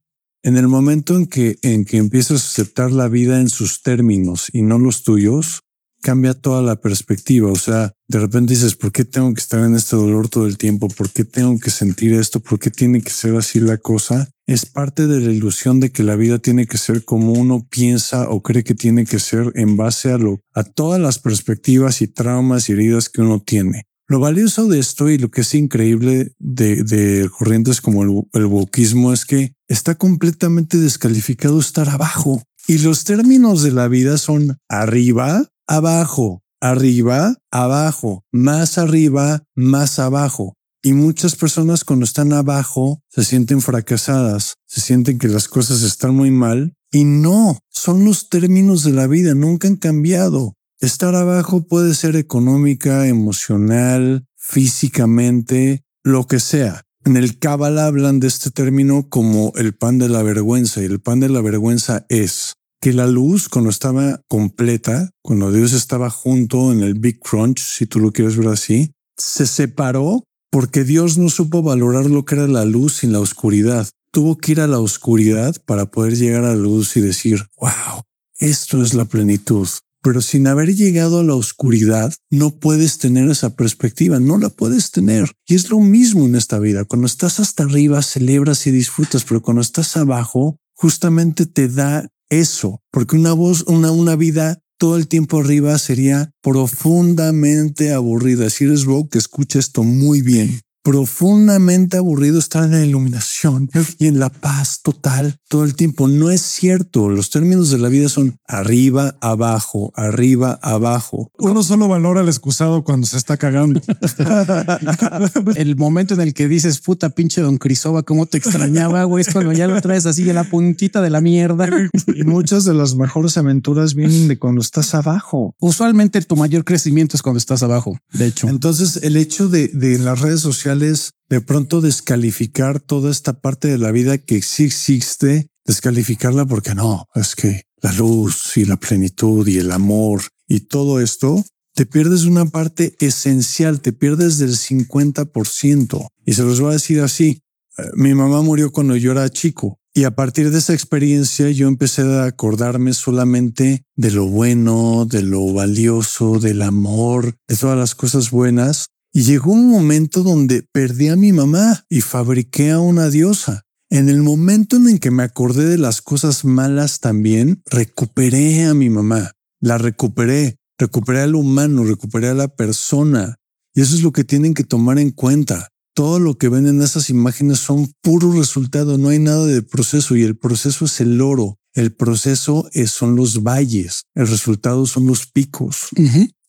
en el momento en que, en que empiezas a aceptar la vida en sus términos y no los tuyos, cambia toda la perspectiva. O sea, de repente dices, ¿por qué tengo que estar en este dolor todo el tiempo? ¿Por qué tengo que sentir esto? ¿Por qué tiene que ser así la cosa? Es parte de la ilusión de que la vida tiene que ser como uno piensa o cree que tiene que ser en base a lo, a todas las perspectivas y traumas y heridas que uno tiene. Lo valioso de esto y lo que es increíble de, corrientes como el, el wokismo es que está completamente descalificado estar abajo. Y los términos de la vida son arriba, abajo, arriba, abajo, más arriba, más abajo. Y muchas personas cuando están abajo se sienten fracasadas, se sienten que las cosas están muy mal. Y no, son los términos de la vida, nunca han cambiado. Estar abajo puede ser económica, emocional, físicamente, lo que sea. En el Kabbalah hablan de este término como el pan de la vergüenza y el pan de la vergüenza es que la luz cuando estaba completa, cuando Dios estaba junto en el Big Crunch, si tú lo quieres ver así, se separó porque Dios no supo valorar lo que era la luz sin la oscuridad. Tuvo que ir a la oscuridad para poder llegar a la luz y decir, wow, esto es la plenitud. Pero sin haber llegado a la oscuridad, no puedes tener esa perspectiva, no la puedes tener. Y es lo mismo en esta vida. Cuando estás hasta arriba, celebras y disfrutas, pero cuando estás abajo, justamente te da eso, porque una voz, una, una vida todo el tiempo arriba sería profundamente aburrida. Si eres que escucha esto muy bien. Profundamente aburrido estar en la iluminación y en la paz total todo el tiempo. No es cierto. Los términos de la vida son arriba, abajo, arriba, abajo. Uno solo valora al excusado cuando se está cagando. El momento en el que dices puta pinche don Crisova, cómo te extrañaba, güey, es cuando ya lo traes así en la puntita de la mierda. Y muchas de las mejores aventuras vienen de cuando estás abajo. Usualmente tu mayor crecimiento es cuando estás abajo. De hecho, Entonces, el hecho de, de las redes sociales de pronto descalificar toda esta parte de la vida que sí existe, descalificarla porque no, es que la luz y la plenitud y el amor y todo esto, te pierdes una parte esencial, te pierdes del 50%. Y se los voy a decir así, eh, mi mamá murió cuando yo era chico. Y a partir de esa experiencia yo empecé a acordarme solamente de lo bueno, de lo valioso, del amor, de todas las cosas buenas. Y llegó un momento donde perdí a mi mamá y fabriqué a una diosa. En el momento en el que me acordé de las cosas malas también, recuperé a mi mamá. La recuperé, recuperé al humano, recuperé a la persona. Y eso es lo que tienen que tomar en cuenta. Todo lo que ven en esas imágenes son puro resultado, no hay nada de proceso y el proceso es el oro. El proceso es, son los valles, el resultado son los picos.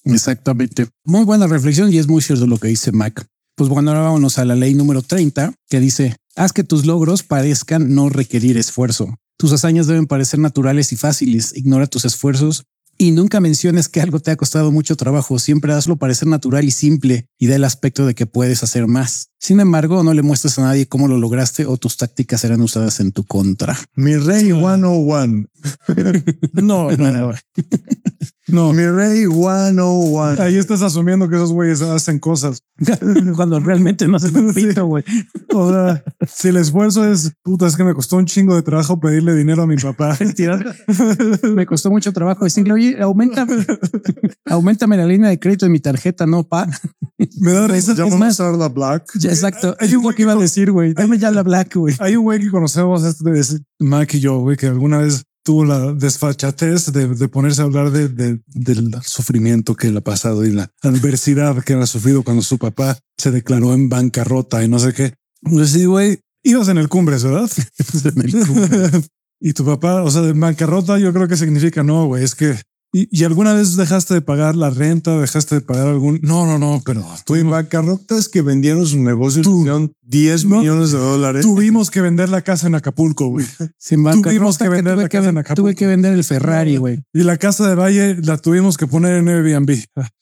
Exactamente. Muy buena reflexión y es muy cierto lo que dice Mac. Pues bueno, ahora vámonos a la ley número 30 que dice, haz que tus logros parezcan no requerir esfuerzo. Tus hazañas deben parecer naturales y fáciles. Ignora tus esfuerzos y nunca menciones que algo te ha costado mucho trabajo. Siempre hazlo parecer natural y simple y da el aspecto de que puedes hacer más. Sin embargo, no le muestres a nadie cómo lo lograste o tus tácticas serán usadas en tu contra. Mi rey 101. No, no, no. No, Mi rey 101. ahí estás asumiendo que esos güeyes hacen cosas. Cuando realmente no se me pito, güey. O sea, si el esfuerzo es puta, es que me costó un chingo de trabajo pedirle dinero a mi papá. Me costó mucho trabajo decirle, oye, aumentame, aumentame la línea de crédito de mi tarjeta, no, pa. Me da risa. Ya vamos a usar la black. Ya, exacto. Es lo que iba a decir, güey. Dame ya la black, güey. Hay un güey que conocemos, este, es Mac y yo, güey, que alguna vez tuvo la desfachatez de, de ponerse a hablar de, de- del sufrimiento que le ha pasado y la adversidad que él ha sufrido cuando su papá se declaró en bancarrota y no sé qué. Pues sí, güey, ibas en el Cumbres, ¿verdad? y tu papá, o sea, de bancarrota, yo creo que significa no, güey, es que. Y, y alguna vez dejaste de pagar la renta, dejaste de pagar algún. No, no, no, pero Tu bancarrotas que vendieron sus negocios Tú. hicieron 10 No. millones de dólares. tuvimos que vender la casa en Acapulco, güey. Sin. Tuvimos que vender la que, casa en Acapulco. tuve que vender el Ferrari, güey. Y la casa de Valle la tuvimos que poner en Airbnb.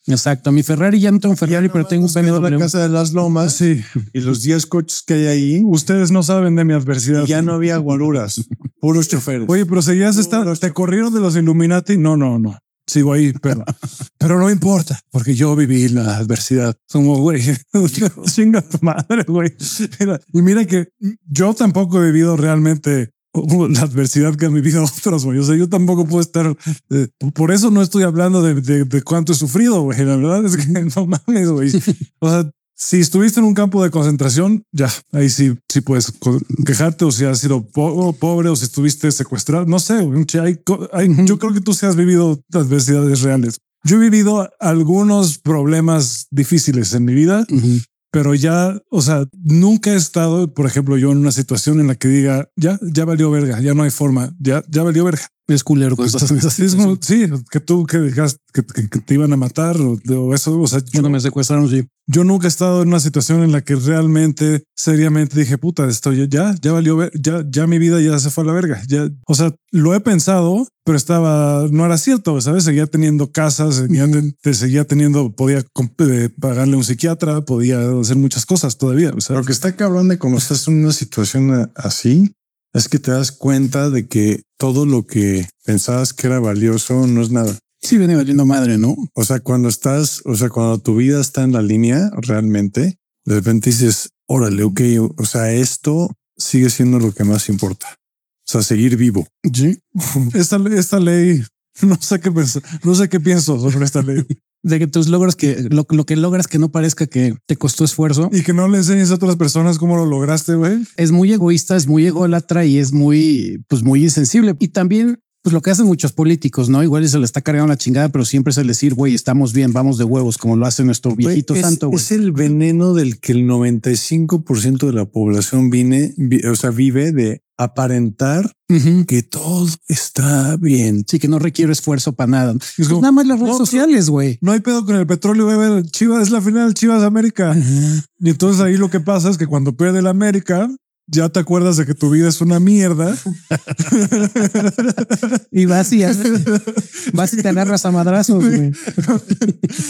Exacto. Mi Ferrari ya no tengo un Ferrari, pero tengo un BMW. la casa de las lomas Sí, y los 10 coches que hay ahí. ustedes no saben de mi adversidad. Y ya no había guaruras, puros choferes. Oye, pero seguías esta, te corrieron de los Illuminati. No, no, no. Sigo ahí, pero, pero no importa, porque yo viví la adversidad. Como, güey, chinga tu madre, güey. Y mira que yo tampoco he vivido realmente la adversidad que han vivido otros, güey. O sea, yo tampoco puedo estar. eh, por eso no estoy hablando de, de, de cuánto he sufrido, güey. La verdad es que no mames, güey. O sea, si estuviste en un campo de concentración, ya ahí sí, sí puedes quejarte o si has sido po- pobre o si estuviste secuestrado. No sé, hay hay- yo creo que tú sí has vivido adversidades reales. Yo he vivido algunos problemas difíciles en mi vida, Ujú. pero ya, o sea, nunca he estado, por ejemplo, yo en una situación en la que diga, ya, ya valió verga, ya no hay forma, ya, ya valió verga. Es culero en esa Sí, es situación. como- sí, que tú que dejaste que, que- que te iban a matar o, o eso, o sea, yo, Cuando me secuestraron, sí. yo nunca he estado en una situación en la que realmente, seriamente dije, puta, esto ya, ya, ya valió, ver- ya, ya mi vida ya se fue a la verga. Ya, o sea, lo he pensado, pero estaba, no era cierto, ¿sabes? Seguía teniendo casas, seguía, te seguía teniendo, podía eh, pagarle a un psiquiatra, podía hacer muchas cosas todavía. O sea, Lo que está cabrón de cuando estás en una situación a- así es que te das cuenta de que todo lo que pensabas que era valioso no es nada. Sí, viene valiendo madre, ¿no? O sea, cuando estás, o sea, cuando tu vida está en la línea realmente, de repente dices, órale, ok, o sea, esto sigue siendo lo que más importa. O sea, seguir vivo. Sí. esta, esta ley, no sé qué pensar, no sé qué pienso sobre esta ley De que tus logros que lo, lo que logras que no parezca que te costó esfuerzo y que no le enseñes a otras personas cómo lo lograste, güey. es muy egoísta, es muy ególatra y es muy, pues muy insensible. Y también, pues lo que hacen muchos políticos, ¿no? Igual se le está cargando la chingada, pero siempre es el decir, güey, estamos bien, vamos de huevos, como lo hace nuestro viejito es, santo, es el veneno del que el 95% de la población vine, vi- o sea, vive de aparentar que todo está bien. Sí, que no requiere esfuerzo para nada. Es Pues como, nada más las redes no, sociales, güey. no hay pedo con el petróleo, bebé. Chivas es la final, Chivas América. Y entonces ahí lo que pasa es que cuando pierde el América, ya te acuerdas de que tu vida es una mierda. Y vas y haces- vas y te agarras a madrazos, güey.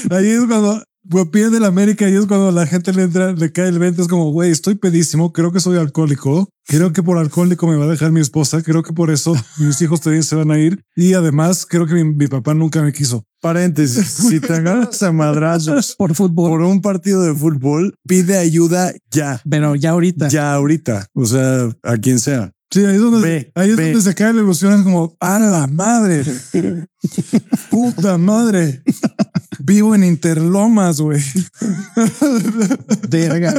Ahí es cuando pues, pierde el América y es cuando la gente le entra, le cae el 20. Es como, güey, estoy pedísimo. Creo que soy alcohólico. Creo que por alcohólico me va a dejar mi esposa. Creo que por eso mis hijos también se van a ir. Y además creo que mi, mi papá nunca me quiso. Paréntesis, si te agarras a madrazos Por fútbol. por un partido de fútbol, pide ayuda ya, Pero ya ahorita. ya ahorita. O sea, a quien sea. Sí, ahí es donde, Ve, ahí es ve. donde se cae la ilusión. Es como, a la madre. Puta madre. Vivo en Interlomas, güey. Verga.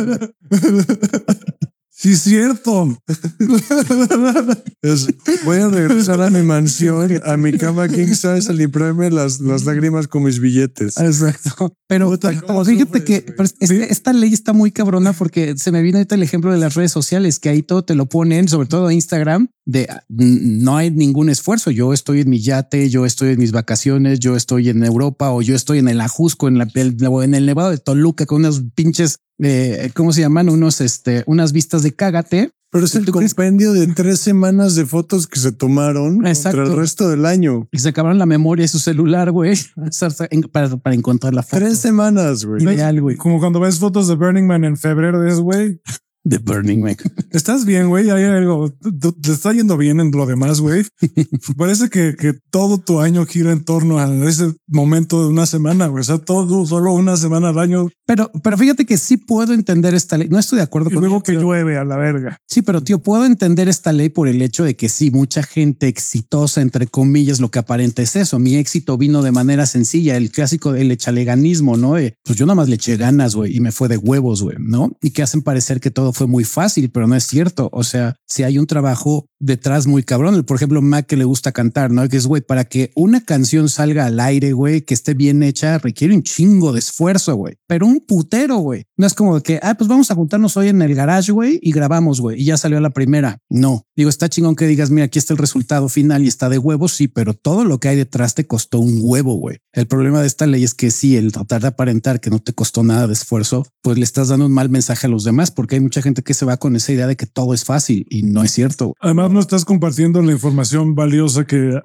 Sí, es cierto. Es, voy a regresar a mi mansión, a mi cama king size, a limpiarme las, las lágrimas con mis billetes. Exacto. Pero Puta, como ¿cómo fíjate sufres, que pero este- esta ley está muy cabrona porque se me viene ahorita el ejemplo de las redes sociales, que ahí todo te lo ponen, sobre todo Instagram, de ah, no hay ningún esfuerzo. Yo estoy en mi yate, yo estoy en mis vacaciones, yo estoy en Europa o yo estoy en el Ajusco, en, la, en el Nevado de Toluca con unos pinches, eh, ¿cómo se llaman? Unos, este, unas vistas de cágate. Pero es el compendio de tres semanas de fotos que se tomaron Exacto. contra el resto del año. Y se acabaron la memoria de su celular, güey, para, para encontrar la foto. Tres semanas, güey. Ideal, güey. Como cuando ves fotos de Burning Man en febrero, dices, güey, The Burning Man. Estás bien, güey. Hay algo. Te, te está yendo bien en lo demás, güey. Parece que, que todo tu año gira en torno a ese momento de una semana, güey. O sea, todo solo una semana al año. Pero, pero fíjate que sí puedo entender esta ley. No estoy de acuerdo Y con luego que llueve a la verga. Sí, pero tío, puedo entender esta ley por el hecho de que sí, mucha gente exitosa, entre comillas, lo que aparenta es eso. Mi éxito vino de manera sencilla, el clásico del echaleganismo, ¿no? Eh, pues yo nada más le eché ganas, güey, y me fue de huevos, güey, ¿no? Y que hacen parecer que todo fue muy fácil, pero no es cierto. O sea, si hay un trabajo detrás muy cabrón, por ejemplo, Mac que le gusta cantar, ¿no? Que es, güey, para que una canción salga al aire, güey, que esté bien hecha, requiere un chingo de esfuerzo, güey, pero un putero, güey. No es como que, ah, pues vamos a juntarnos hoy en el garage, güey, y grabamos, güey, y ya salió la primera. No, digo, está chingón que digas, mira, aquí está el resultado final y está de huevos, sí, pero todo lo que hay detrás te costó un huevo, güey. El problema de esta ley es que sí, el tratar de aparentar que no te costó nada de esfuerzo, pues le estás dando un mal mensaje a los demás, porque hay mucha gente que se va con esa idea de que todo es fácil y no es cierto. Además, no estás compartiendo la información valiosa que,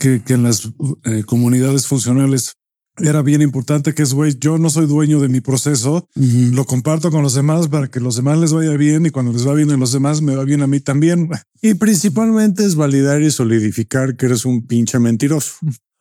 que, que en las eh, comunidades funcionales era bien importante, que es, güey, yo no soy dueño de mi proceso, lo comparto con los demás para que los demás les vaya bien y cuando les va bien a los demás, me va bien a mí también. Y principalmente es validar y solidificar que eres un pinche mentiroso.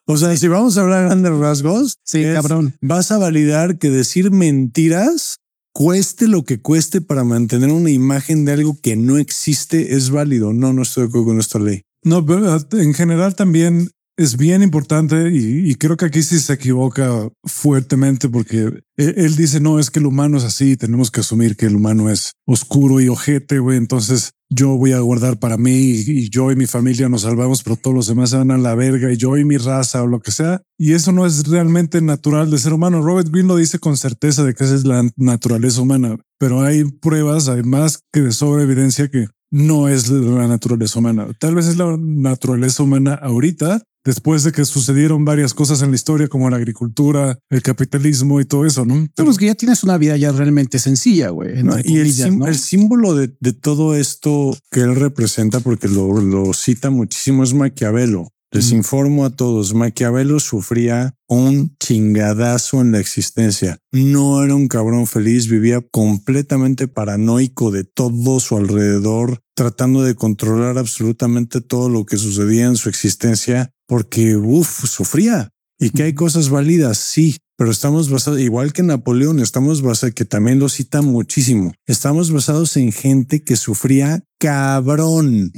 O sea, si vamos a hablar grandes rasgos, Sí, es- cabrón. vas a validar que decir mentiras cueste lo que cueste para mantener una imagen de algo que no existe es válido. No, no estoy de acuerdo con esta ley. No, pero en general también es bien importante y, creo que aquí sí se equivoca fuertemente porque él, él dice, no, es que el humano es así, tenemos que asumir que el humano es oscuro y ojete, güey, entonces yo voy a guardar para mí y, yo y mi familia nos salvamos, pero todos los demás se van a la verga y yo y mi raza o lo que sea. Y eso no es realmente natural de ser humano. Robert Greene lo dice con certeza de que esa es la naturaleza humana, pero hay pruebas, hay más que de sobra evidencia que no es la naturaleza humana. Tal vez es la naturaleza humana ahorita, después de que sucedieron varias cosas en la historia, como la agricultura, el capitalismo y todo eso, ¿no? Pero es que ya tienes una vida ya realmente sencilla, güey. No, y el, comillas, sim- ¿no? el símbolo de, de todo esto que él representa, porque lo, lo cita muchísimo, es Maquiavelo. Les Mm. informo a todos, Maquiavelo sufría un chingadazo en la existencia. No era un cabrón feliz, vivía completamente paranoico de todo su alrededor, tratando de controlar absolutamente todo lo que sucedía en su existencia, porque, uff, sufría. Y que hay cosas válidas, sí, pero estamos basados, igual que Napoleón, estamos basados, que también lo cita muchísimo, estamos basados en gente que sufría cabrón,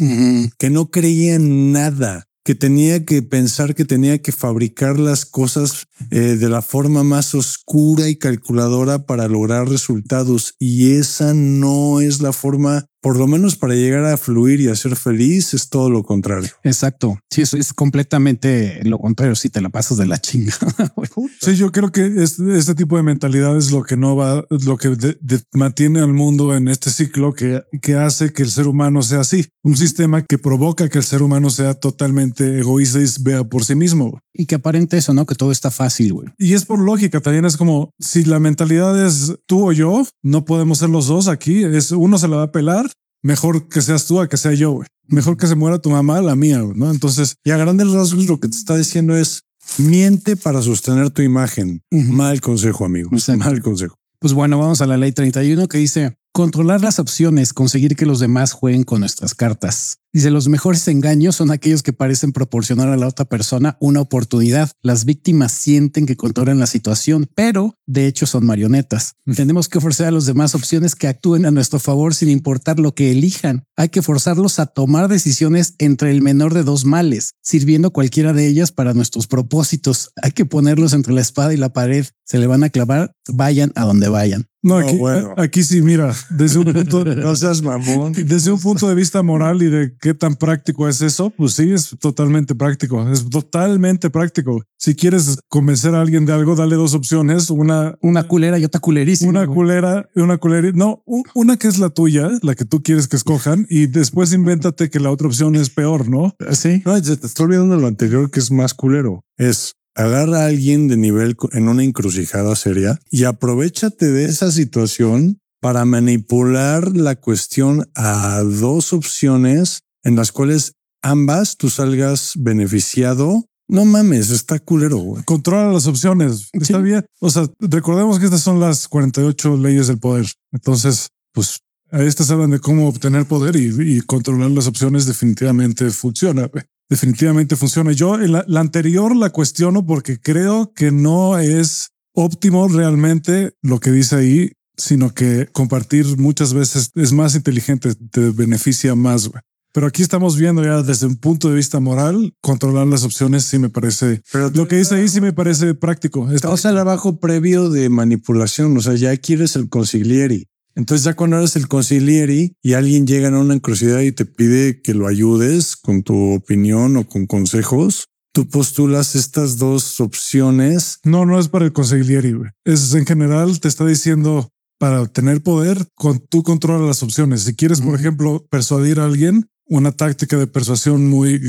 que no creía en nada, que tenía que pensar que tenía que fabricar las cosas eh, de la forma más oscura y calculadora para lograr resultados. Y esa no es la forma, por lo menos para llegar a fluir y a ser feliz, es todo lo contrario. Exacto. Sí, eso es completamente lo contrario. Si te la pasas de la chingada. güey. Sí, yo creo que este, este tipo de mentalidad es lo que no va, lo que de- de- mantiene al mundo en este ciclo que, que hace que el ser humano sea así. Un sistema que provoca que el ser humano sea totalmente egoísta y vea por sí mismo. y que aparente eso, ¿no? Que todo está fácil, güey. Y es por lógica, también es como si la mentalidad es tú o yo, no podemos ser los dos aquí. Es uno se la va a pelar. Mejor que seas tú a que sea yo. güey. Mejor que se muera tu mamá a la mía, güey, ¿no? Entonces, Y a grandes rasgos lo que te está diciendo es miente para sostener tu imagen. Mal consejo, amigo. Exacto. Mal consejo. Pues bueno, vamos a la ley 31 que dice controlar las opciones, conseguir que los demás jueguen con nuestras cartas. Dice los mejores engaños son aquellos que parecen proporcionar a la otra persona una oportunidad. Las víctimas sienten que controlan la situación, pero de hecho son marionetas. Tenemos que ofrecer a los demás opciones que actúen a nuestro favor sin importar lo que elijan. Hay que forzarlos a tomar decisiones entre el menor de dos males, sirviendo cualquiera de ellas para nuestros propósitos. Hay que ponerlos entre la espada y la pared. Se le van a clavar, vayan a donde vayan. no, aquí, bueno. aquí sí, mira, desde un punto, No seas mamón. desde un punto de vista moral y de qué tan práctico es eso, pues sí, es totalmente práctico. Es totalmente práctico. Si quieres convencer a alguien de algo, dale dos opciones. Una, Una culera y otra culerísima. una güey. culera, una culera. No, una que es la tuya, la que tú quieres que escojan y después invéntate que la otra opción es peor, ¿no? Sí. No, te está olvidando lo anterior que es más culero. Es agarra a alguien de nivel en una encrucijada seria y aprovechate de esa situación para manipular la cuestión a dos opciones en las cuales ambas tú salgas beneficiado. No mames, está culero. güey. Controla las opciones. Está bien. O sea, recordemos que estas son las 48 leyes del poder. Entonces, pues A estas hablan de cómo obtener poder y, y controlar las opciones. Definitivamente funciona. güey. Definitivamente funciona. Yo en la, la anterior la cuestiono porque creo que no es óptimo realmente lo que dice ahí, sino que compartir muchas veces es más inteligente, te beneficia más. güey. Pero aquí estamos viendo ya desde un punto de vista moral, controlar las opciones sí me parece. Pero Lo que dice ahí sí me parece práctico. Estamos al trabajo previo de manipulación. O sea, ya aquí eres el consiglieri. Entonces, ya cuando eres el consiglieri y alguien llega a una encrucijada y te pide que lo ayudes con tu opinión o con consejos, tú postulas estas dos opciones. No, no es para el consigliere. güey. Es en general te está diciendo para tener poder, con tú controlas las opciones. Si quieres, por ejemplo, persuadir a alguien, una táctica de persuasión muy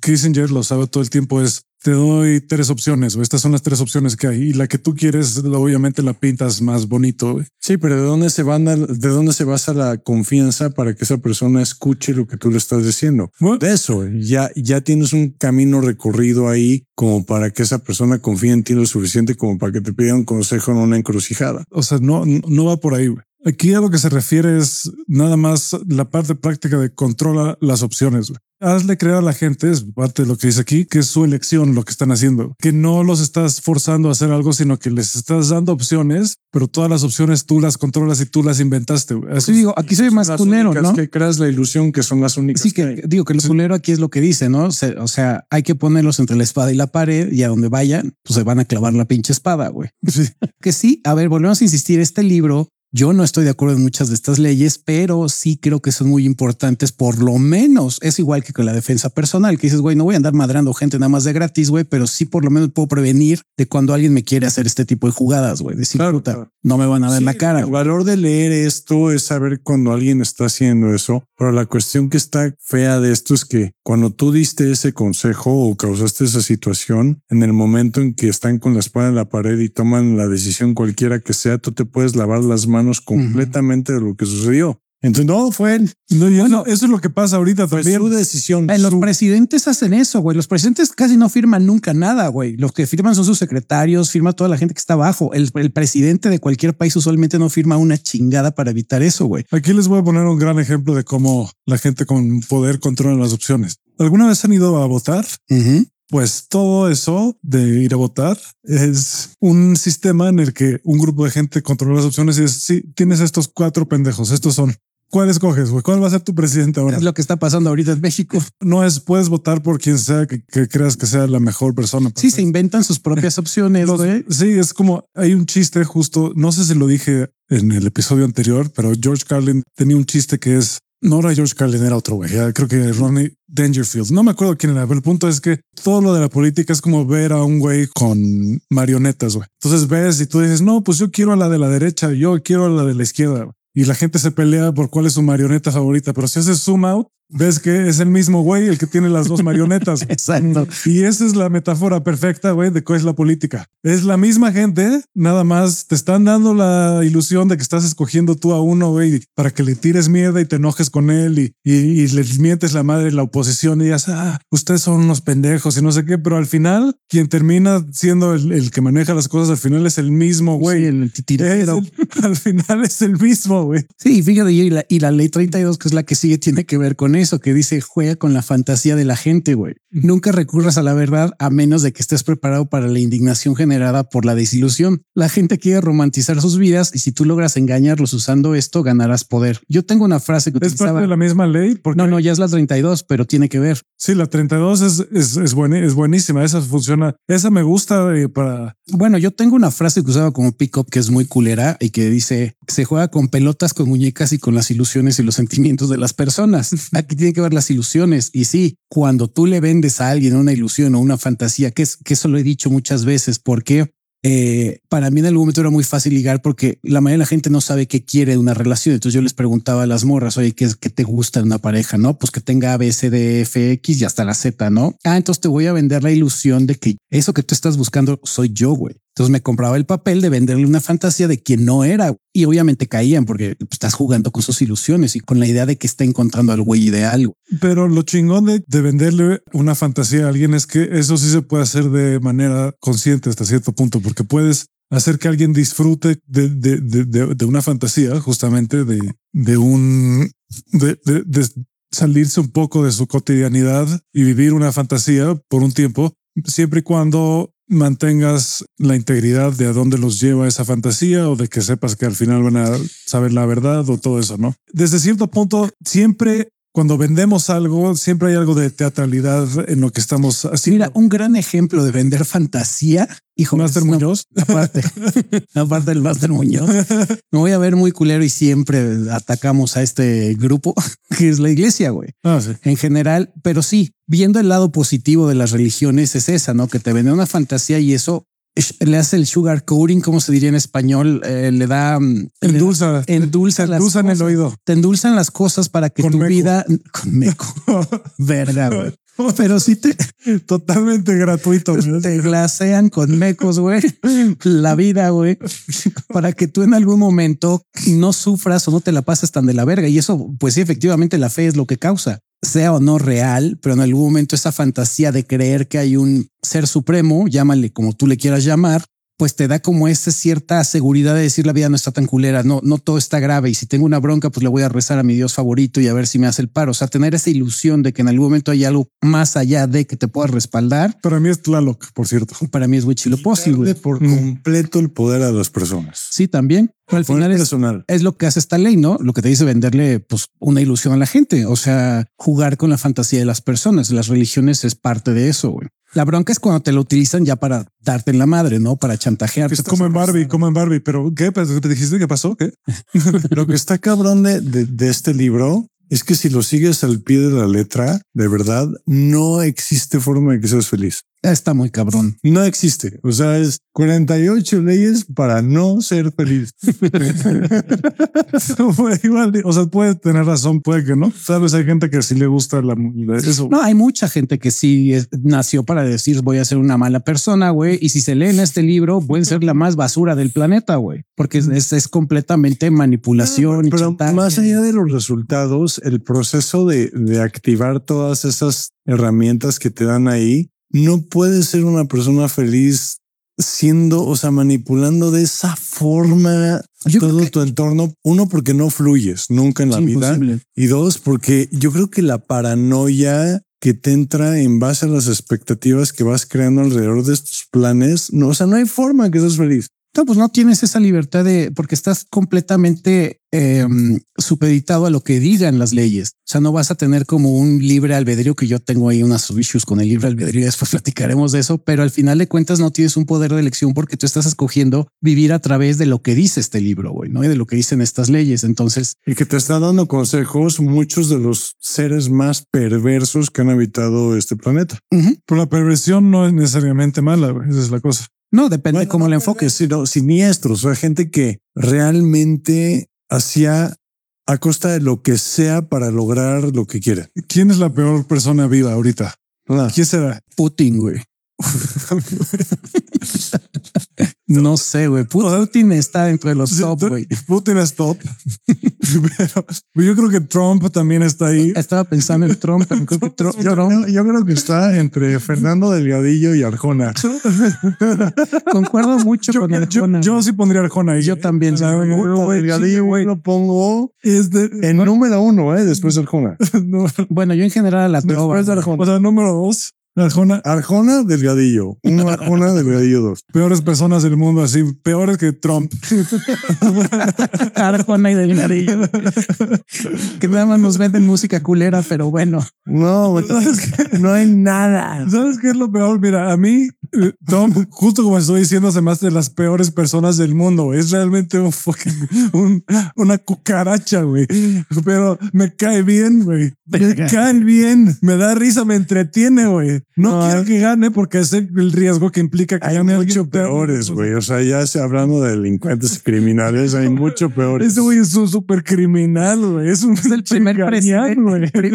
Kissinger lo sabe todo el tiempo es te doy tres opciones o estas son las tres opciones que hay y la que tú quieres obviamente la pintas más bonito. Sí, pero ¿de dónde se van a- de dónde se basa la confianza para que esa persona escuche lo que tú le estás diciendo? De eso, ya, ya tienes un camino recorrido ahí como para que esa persona confíe en ti lo suficiente como para que te pida un consejo en una encrucijada. O sea, no, no va por ahí. Aquí a lo que se refiere es nada más la parte práctica de controla las opciones. Hazle creer a la gente, es parte de lo que dice aquí, que es su elección lo que están haciendo, que no los estás forzando a hacer algo, sino que les estás dando opciones, pero todas las opciones tú las controlas y tú las inventaste. Así Sí, digo, aquí soy más únicas ¿no? que creas la ilusión que son las únicas. Sí, que digo que lo culero aquí es lo que dice, ¿no? Se- o sea, hay que ponerlos entre la espada y la pared y a donde vayan, pues se van a clavar la pinche espada, güey. Sí. Que sí, a ver, volvemos a insistir, este libro, yo no estoy de acuerdo en muchas de estas leyes, pero sí creo que son muy importantes, por lo menos es igual que con la defensa personal, que dices, güey, no voy a andar madrando gente nada más de gratis, güey, pero sí por lo menos puedo prevenir de cuando alguien me quiere hacer este tipo de jugadas, güey, decir, Claro, puta, claro. no me van a ver Sí, la cara. El valor de leer esto es saber cuando alguien está haciendo eso. Pero la cuestión que está fea de esto es que cuando tú diste ese consejo o causaste esa situación, en el momento en que están con la espada en la pared y toman la decisión cualquiera que sea, tú te puedes lavar las manos completamente de lo que sucedió. Entonces, no, fue él. No, ya no, eso es lo que pasa ahorita también. su decisión. Los su- presidentes hacen eso, güey. Los presidentes casi no firman nunca nada, güey. Los que firman son sus secretarios, firma toda la gente que está abajo. El, el presidente de cualquier país usualmente no firma una chingada para evitar eso, güey. Aquí les voy a poner un gran ejemplo de cómo la gente con poder controla las opciones. ¿Alguna vez han ido a votar? Pues todo eso de ir a votar es un sistema en el que un grupo de gente controla las opciones y es si tienes estos cuatro pendejos, estos son. ¿Cuál escoges? güey? ¿Cuál va a ser tu presidente ahora? Es lo que está pasando ahorita en México. No es puedes votar por quien sea que, que creas que sea la mejor persona. Sí, se inventan sus propias opciones, güey. sí, es como hay un chiste justo. No sé si lo dije en el episodio anterior, pero George Carlin tenía un chiste que es no era George Carlin, era otro güey. Creo que Ronnie Dangerfield. No me acuerdo quién era, pero el punto es que todo lo de la política es como ver a un güey con marionetas. güey. Entonces ves y tú dices, no, pues yo quiero a la de la derecha, yo quiero a la de la izquierda. Y la gente se pelea por cuál es su marioneta favorita, pero si haces zoom out, ves que es el mismo güey el que tiene las dos marionetas. Exacto. Y esa es la metáfora perfecta, güey, de cuál es la política. Es la misma gente, nada más te están dando la ilusión de que estás escogiendo tú a uno, güey, para que le tires mierda y te enojes con él y, y, y le mientes la madre la oposición y digas, ah, ustedes son unos pendejos y no sé qué, pero al final, quien termina siendo el, el que maneja las cosas al final es el mismo, güey. Sí, el titirero. al final es el mismo, güey. Sí, fíjate, y la, y la ley 32, que es la que sigue, tiene que ver con eso, que dice juega con la fantasía de la gente, güey. Nunca recurras a la verdad a menos de que estés preparado para la indignación generada por la desilusión. La gente quiere romantizar sus vidas y si tú logras engañarlos usando esto, ganarás poder. Yo tengo una frase que Es parte utilizaba. de la misma ley. Porque No, no, ya es la 32, pero tiene que ver. Sí, la 32 es, es, es, buena, es buenísima. Esa funciona. Esa me gusta para Bueno, yo tengo una frase que usaba como pick-up que es muy culera y que dice se juega con pelotas, con muñecas y con las ilusiones y los sentimientos de las personas. Aquí tiene que ver las ilusiones. Y sí, cuando tú le vendes a alguien una ilusión o una fantasía, que es que eso lo he dicho muchas veces, porque eh, para mí en algún momento era muy fácil ligar porque la mayoría de la gente no sabe qué quiere de una relación. Entonces yo les preguntaba a las morras, oye, ¿qué es que te gusta de una pareja? No, pues que tenga A, B, C, D, F, X y hasta la Z, no? Ah, entonces te voy a vender la ilusión de que eso que tú estás buscando soy yo, güey. Entonces me compraba el papel de venderle una fantasía de quien no era y obviamente caían porque pues, estás jugando con sus ilusiones y con la idea de que está encontrando al güey ideal. Pero lo chingón de, de venderle una fantasía a alguien es que eso sí se puede hacer de manera consciente hasta cierto punto, porque puedes hacer que alguien disfrute de, una fantasía, justamente de, un, de salirse un poco de su cotidianidad y vivir una fantasía por un tiempo, siempre y cuando mantengas la integridad de a dónde los lleva esa fantasía o de que sepas que al final van a saber la verdad o todo eso, ¿no? Desde cierto punto, siempre cuando vendemos algo, siempre hay algo de teatralidad en lo que estamos haciendo. Mira, un gran ejemplo de vender fantasía. Hijo, Master no, Muñoz. Aparte, aparte del Master Muñoz. Me voy a ver muy culero y siempre atacamos a este grupo que es la iglesia, güey. Ah, sí. En general, pero sí, viendo el lado positivo de las religiones es esa, ¿no? Que te venden una fantasía y eso le hace el sugar coating, como se diría en español, eh, le da mm, Endulza. le- endulza las endulzan el oído. Te endulzan las cosas para que Con tu meco. vida con meco, verga, güey. Pero sí te, Totalmente gratuito. güey. te glasean con mecos, güey, la vida, güey, para que tú en algún momento no sufras o no te la pases tan de la verga. Y eso, pues sí, efectivamente la fe es lo que causa, sea o no real, pero en algún momento esa fantasía de creer que hay un ser supremo, llámale como tú le quieras llamar, pues te da como esa cierta seguridad de decir la vida no está tan culera, no, no todo está grave y si tengo una bronca, pues le voy a rezar a mi Dios favorito y a ver si me hace el paro. O sea, tener esa ilusión de que en algún momento hay algo más allá de que te pueda respaldar, Para mí es Tlaloc, por cierto. para mí es Huitzilopochtli, por Mm. completo el poder a las personas. Sí, también. Pero al final es, personal. es lo que hace esta ley, ¿no? Lo que te dice venderle pues una ilusión a la gente, o sea, jugar con la fantasía de las personas. Las religiones es parte de eso, güey. La bronca es cuando te lo utilizan ya para darte en la madre, ¿no? Para chantajear. Es como en Barbie, como en Barbie, pero ¿qué? ¿Pero ¿Te dijiste qué pasó? ¿Qué? Lo que está cabrón de, de- de este libro es que si lo sigues al pie de la letra, de verdad, no existe forma de que seas feliz. Está muy cabrón. No existe. O sea, es 48 leyes para no ser feliz. O sea, puede tener razón, puede que no. Sabes, hay gente que sí le gusta la, eso. No, hay mucha gente que sí es- nació para decir voy a ser una mala persona, güey. Y si se leen este libro, pueden ser la más basura del planeta, güey, porque es, es- completamente manipulación. y Pero chantaje. más allá de los resultados, el proceso de, de activar todas esas herramientas que te dan ahí, no puedes ser una persona feliz siendo, o sea, manipulando de esa forma Yo todo que- tu entorno. Uno, porque no fluyes nunca en la Es vida. imposible. Y dos, porque yo creo que la paranoia que te entra en base a las expectativas que vas creando alrededor de estos planes, no, o sea, no hay forma que seas feliz. No, pues no tienes esa libertad de porque estás completamente eh, supeditado a lo que digan las leyes. O sea, no vas a tener como un libre albedrío que yo tengo ahí unas issues con el libre albedrío. y Después platicaremos de eso, pero al final de cuentas no tienes un poder de elección porque tú estás escogiendo vivir a través de lo que dice este libro, güey, no y de lo que dicen estas leyes. Entonces, Y que te está dando consejos muchos de los seres más perversos que han habitado este planeta. ujú, Pero la perversión no es necesariamente mala. Esa es la cosa. no depende Bueno, cómo no le enfoques. Sino siniestros, o sea, gente que realmente hacía a costa de lo que sea para lograr lo que quiere. ¿Quién es la peor persona viva ahorita? Ah, ¿Quién será? Putin, güey. no sé, güey. Putin está dentro de los top, güey. Putin es top. Pero yo creo que Trump también está ahí. Estaba pensando en Trump, pero creo que Tro- Yo, Trump yo creo que está entre Fernando Delgadillo y Arjona. concuerdo mucho Yo, con Arjona. yo sí pondría Arjona ahí. Yo también. Sea, güey, güey, Delgadillo güey. lo pongo Es de- en número uno, ¿eh? después de Arjona. no, Bueno, yo en general a la trova. Después de Arjona. o sea, número dos, Arjona, Arjona, Delgadillo. Uno Arjona, Delgadillo dos. peores personas del mundo, así, peores que Trump. Arjona y Delgadillo. que nada más nos venden música culera, pero bueno. No, güey, no hay nada. ¿Sabes qué es lo peor? Mira, a mí, eh, Trump, justo como estoy diciendo, se me hace de las peores personas del mundo. Es realmente un fucking, un- una cucaracha, güey. Pero me cae bien, güey. Me cae bien. Me da risa, me entretiene, güey. No, No, quiero que gane porque es el riesgo que implica que Hay gane mucho peores, güey. O sea, ya se hablando de delincuentes criminales, hay mucho peores. Ese güey es un super criminal, güey. Es un Es el primer presidente,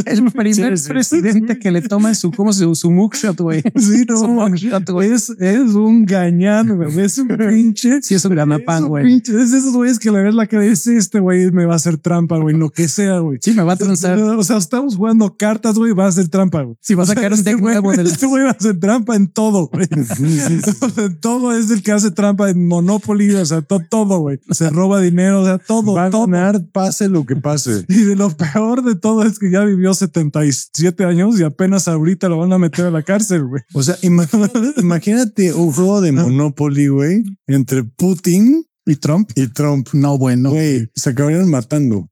el primer Sí, sí, presidente que le toma su, como su, su mugshot, güey. Sí, Su no, mugshot, güey. es, es un gañán, güey. Es un pinche. Sí, es un ganapán, Es güey. Es de esos güeyes que le ves la y dice, este güey me va a hacer trampa, güey, lo que sea, güey. Sí, me va a transar. O sea, estamos jugando cartas, güey, va a hacer trampa, güey. Si va a sacar un deck nuevo de Este güey hace trampa en todo, güey. en todo es el que hace trampa en Monopoly, o sea, to- todo, güey. Se roba dinero, o sea, todo, Va a todo. ganar, pase lo que pase. Y de lo peor de todo es que ya vivió 77 años y apenas ahorita lo van a meter a la cárcel, güey. O sea, imagínate, imagínate un juego de Monopoly, güey, entre Putin ¿Y Trump? y Trump. No, bueno. Güey, se acabarían matando.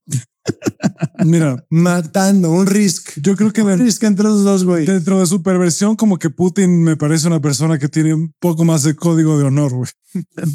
Mira, Matando, un risk. yo creo que Un de- risk entre los dos, güey. dentro de su perversión, como que Putin me parece una persona que tiene un poco más de código de honor, güey.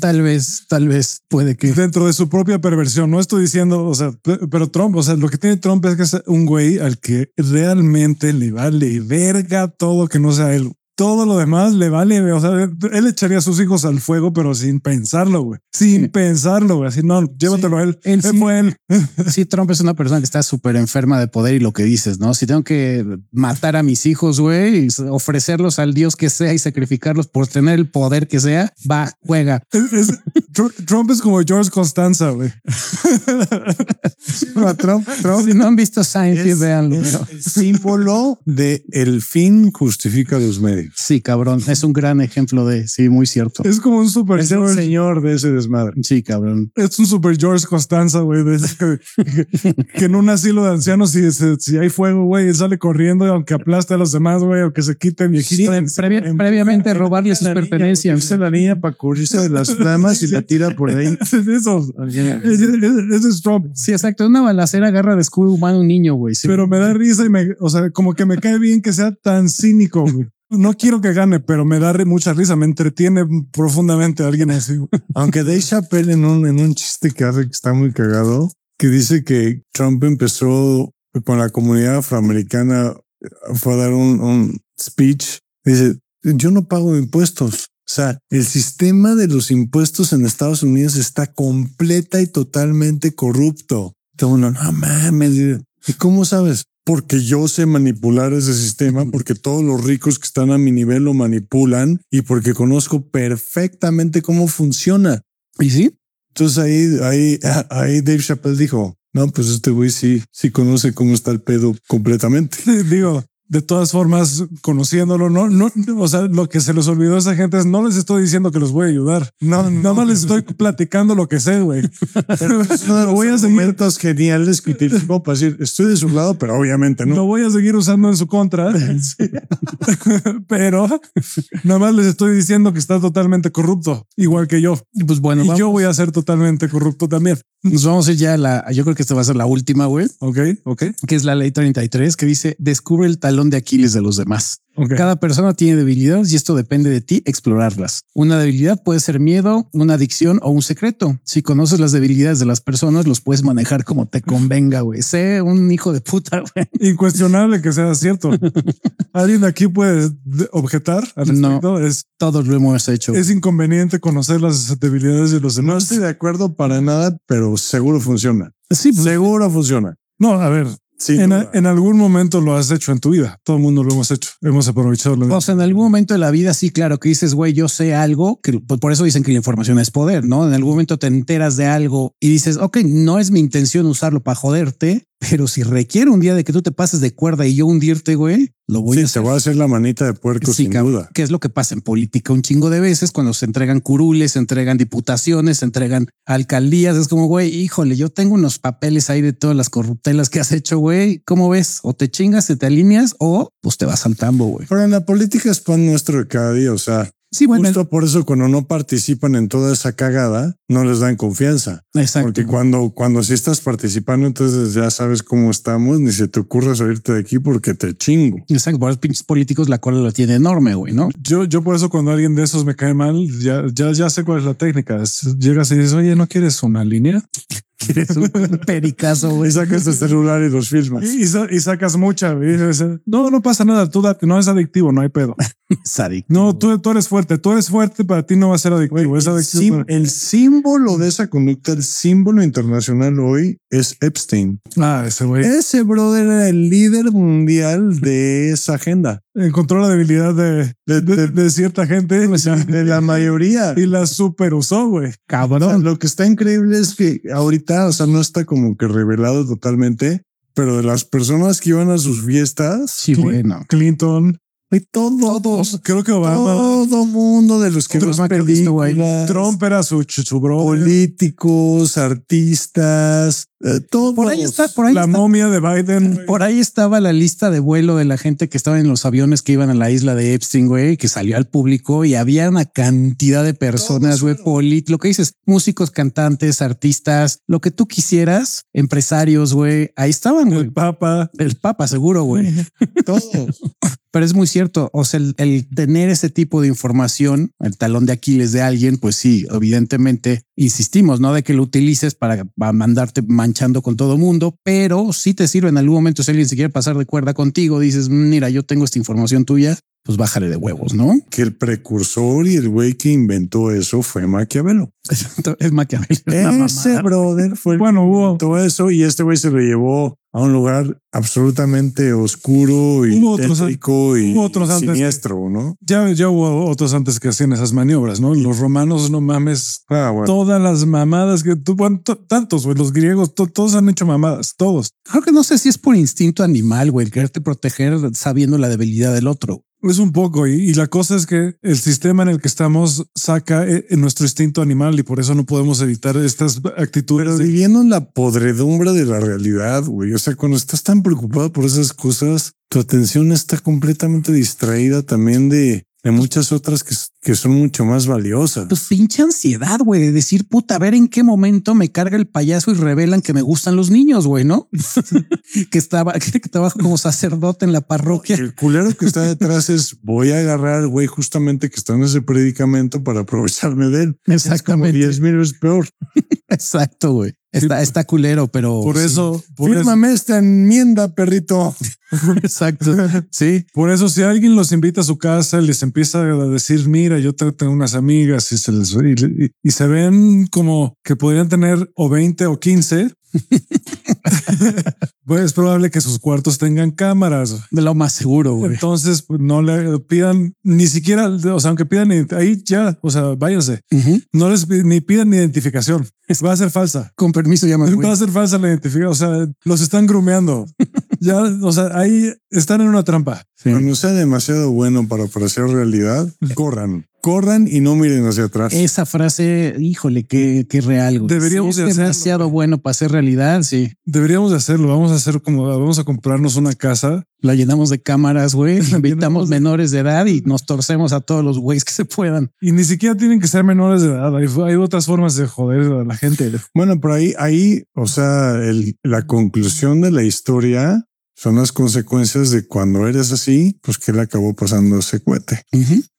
Tal vez, tal vez puede que. Dentro de su propia perversión. No estoy diciendo, o sea, pe- pero Trump, o sea, lo que tiene Trump es que es un güey al que realmente le vale verga todo que no sea él. Todo lo demás le vale, o sea, él echaría a sus hijos al fuego, pero sin pensarlo, güey. Sin Sí. pensarlo, güey. Así, no, llévatelo a él. Él sí. fue él. Sí, Trump es una persona que está súper enferma de poder y lo que dices, ¿no? Si tengo que matar a mis hijos, güey, y ofrecerlos al Dios que sea y sacrificarlos por tener el poder que sea, va, juega. Es- es- Tr- Trump es como George Constanza, güey. Trump, Trump Si no han visto Seinfeld, es véanlo. es pero- el símbolo de el fin justifica los medios. Sí, cabrón, es un gran ejemplo de, sí, muy cierto. Es como un super Es el George. señor de ese desmadre. Sí, cabrón. Es un super George Constanza, güey. de ese Que, que- que en un asilo de ancianos, si, se- si hay fuego, güey, sale corriendo, aunque aplaste a los demás, güey, o que se quiten viejitos. Pre- previa- previamente robarle sus pertenencias. Usa la niña para cubrirse de las flamas y la tira por ahí. Es eso. Ese ese es Trump. Sí, exacto. Una balacera agarra de escudo humano a un niño, güey. Sí. Pero me da risa y me, o sea, como que me cae bien que sea tan cínico, güey. No quiero que gane, pero me da mucha risa, me entretiene profundamente alguien así. Aunque Dave Chappelle en un, en un chiste que hace que está muy cagado, que dice que Trump empezó con la comunidad afroamericana, fue a dar un, un speech. Dice, yo no pago impuestos. O sea, el sistema de los impuestos en Estados Unidos está completa y totalmente corrupto. No mames. ¿Y cómo sabes? Porque yo sé manipular ese sistema, porque todos los ricos que están a mi nivel lo manipulan y porque conozco perfectamente cómo funciona. ¿Y sí? Entonces ahí, ahí, ahí Dave Chappelle dijo, no, pues este güey sí, sí conoce cómo está el pedo completamente. Digo, de todas formas, conociéndolo, no, no, o sea, lo que se les olvidó a esa gente es no les estoy diciendo que los voy a ayudar. No, nada más les estoy platicando lo que sé, güey. No, voy a seguir argumentos geniales que utilizó para decir, estoy de su lado, pero obviamente Lo no. voy a seguir usando en su contra, pero nada más les estoy diciendo que está totalmente corrupto, igual que yo. Pues bueno, Y vamos- yo voy a ser totalmente corrupto también. Nos vamos a ir ya a la. Yo creo que esta va a ser la última, güey, Ok, ok, que es la ley 33, que dice descubre el talón de Aquiles de los demás. Cada persona tiene debilidades y esto depende de ti explorarlas. Una debilidad puede ser miedo, una adicción o un secreto. Si conoces las debilidades de las personas, los puedes manejar como te convenga, güey. Sé un hijo de puta, güey. Incuestionable que sea cierto. ¿Alguien de aquí puede de- objetar al No. Es, Todos lo hemos hecho. es inconveniente conocer las debilidades de los No demás. estoy de acuerdo para nada, pero seguro funciona. Sí, pues, Seguro funciona. No, a ver. En, a- en algún momento lo has hecho en tu vida. Todo el mundo lo hemos hecho. Hemos aprovechado. lo- O sea, en algún momento de la vida, sí, claro, que dices, güey, yo sé algo, que por por eso dicen que la información es poder, ¿no? En algún momento te enteras de algo y dices, ok, no es mi intención usarlo para joderte, pero si requiere un día de que tú te pases de cuerda y yo hundirte, güey, lo voy Sí, a te hacer. voy a hacer la manita de puerco Sí, sin duda. ¿Qué es lo que pasa en política un chingo de veces cuando se entregan curules, se entregan diputaciones, se entregan alcaldías? Es como, güey, híjole, yo tengo unos papeles ahí de todas las corruptelas que has hecho, güey. ¿Cómo ves? O te chingas, te, te alineas o pues te vas al tambo, güey. Pero en la política es pan nuestro de cada día. O sea, Sí, bueno, justo por eso cuando no participan en toda esa cagada, no les dan confianza. exacto. Porque cuando, cuando sí estás participando, entonces ya sabes cómo estamos, ni se te ocurre salirte de aquí porque te chingo. Exacto, por los pinches políticos la cola la tiene enorme, güey, ¿no? Yo, yo por eso cuando alguien de esos me cae mal, ya, ya, ya sé cuál es la técnica. Llegas y dices, oye, ¿no quieres una línea? Eres un pericazo, güey. Y sacas el celular y los filmas. Y, y sa- y sacas mucha. y dices, no, no pasa nada. Tú date, no es adictivo, no hay pedo. Sádico. No, tú, tú eres fuerte. Tú eres fuerte. Para ti no va a ser adictivo. es El, adictivo. para- el símbolo de esa conducta, el símbolo internacional hoy es Epstein. Ah, ese güey Ese brother era el líder mundial de esa agenda. encontró la debilidad de, de, de- de cierta gente De la mayoría. y la super usó, güey. O sea, Cabrón. lo que está increíble es que ahorita, o sea, no está como que revelado totalmente, pero de las personas que iban a sus fiestas, Sí, bueno. Clinton, De todos. Creo que Obama, Todo mundo de los que películas, Trump era su, su bro. políticos, artistas, eh, todos. Por ahí está, por ahí La está. momia de Biden. Por ahí estaba la lista de vuelo de la gente que estaba en los aviones que iban a la isla de Epstein, güey, que salió al público y había una cantidad de personas, güey, polit, lo que dices, músicos, cantantes, artistas, lo que tú quisieras, empresarios, güey, ahí estaban, güey. El Papa. El Papa, seguro, güey. Todos. Pero es muy cierto. O sea, el, el tener ese tipo de información, el talón de Aquiles de alguien, pues sí, evidentemente insistimos, no de que lo utilices para, para mandarte manchando con todo mundo, pero sí te sirve en algún momento. Si alguien se quiere pasar de cuerda contigo, dices, mira, yo tengo esta información tuya, pues bájale de huevos, no? Que el precursor y el güey que inventó eso fue Maquiavelo. es Maquiavelo. Ese brother fue el Bueno, que hubo- inventó eso y este güey se lo llevó a un lugar absolutamente oscuro y Hubo otros- tétrico y hubo otros antes que- siniestro, ¿no? Ya, ya hubo otros antes que hacían esas maniobras, ¿no? Los romanos, no mames. Ah, bueno. Todas las mamadas que tú, bueno, tantos, güey, los griegos, to- todos han hecho mamadas, todos. Creo que no sé si es por instinto animal, güey, el quererte proteger sabiendo la debilidad del otro. Es un poco, y, y la cosa es que el sistema en el que estamos saca eh, en nuestro instinto animal y por eso no podemos evitar estas actitudes. Pero de- viviendo en la podredumbre de la realidad, güey. O sea, cuando estás tan preocupado por esas cosas, tu atención está completamente distraída también de, de muchas otras que, que son mucho más valiosas. Pues pinche ansiedad, güey, de decir, puta, a ver en qué momento me carga el payaso y revelan que me gustan los niños, güey, ¿no? que estaba, que trabajo como sacerdote en la parroquia. El culero que está detrás es voy a agarrar al güey justamente que está en ese predicamento para aprovecharme de él. Exactamente. 10 mil veces peor. Exacto, güey. Está, está culero, pero por sí. eso, por eso, Fírmame esta enmienda, perrito. exacto. Sí, por eso, si alguien los invita a su casa y les empieza a decir, mira, yo te- tengo unas amigas y se les y, y- y se ven como que podrían tener o 20 o 15, pues es probable que sus cuartos tengan cámaras. de lo más seguro, güey. Entonces, pues, no le pidan ni siquiera, o sea, aunque pidan ahí ya, o sea, váyanse. No les ni pidan ni identificación. Va a ser falsa. Con permiso, llama, Va güey. a ser falsa la identificación. O sea, los están grumeando. ya, o sea, ahí están en una trampa. Cuando sea demasiado bueno para parecer realidad, corran. Corran y no miren hacia atrás. Esa frase, híjole, qué, qué real. güey. Deberíamos Si de es hacerlo, demasiado bueno para ser realidad. Sí, Deberíamos de hacerlo. Vamos a hacer como vamos a comprarnos una casa. la llenamos de cámaras, güey. Invitamos menores de edad y nos torcemos a todos los güeyes que se puedan. Y ni siquiera tienen que ser menores de edad. Hay, hay otras formas de joder a la gente. Bueno, pero ahí, ahí, o sea, el- la conclusión de la historia son las consecuencias de cuando eres así, pues que le acabó pasando ese cohete.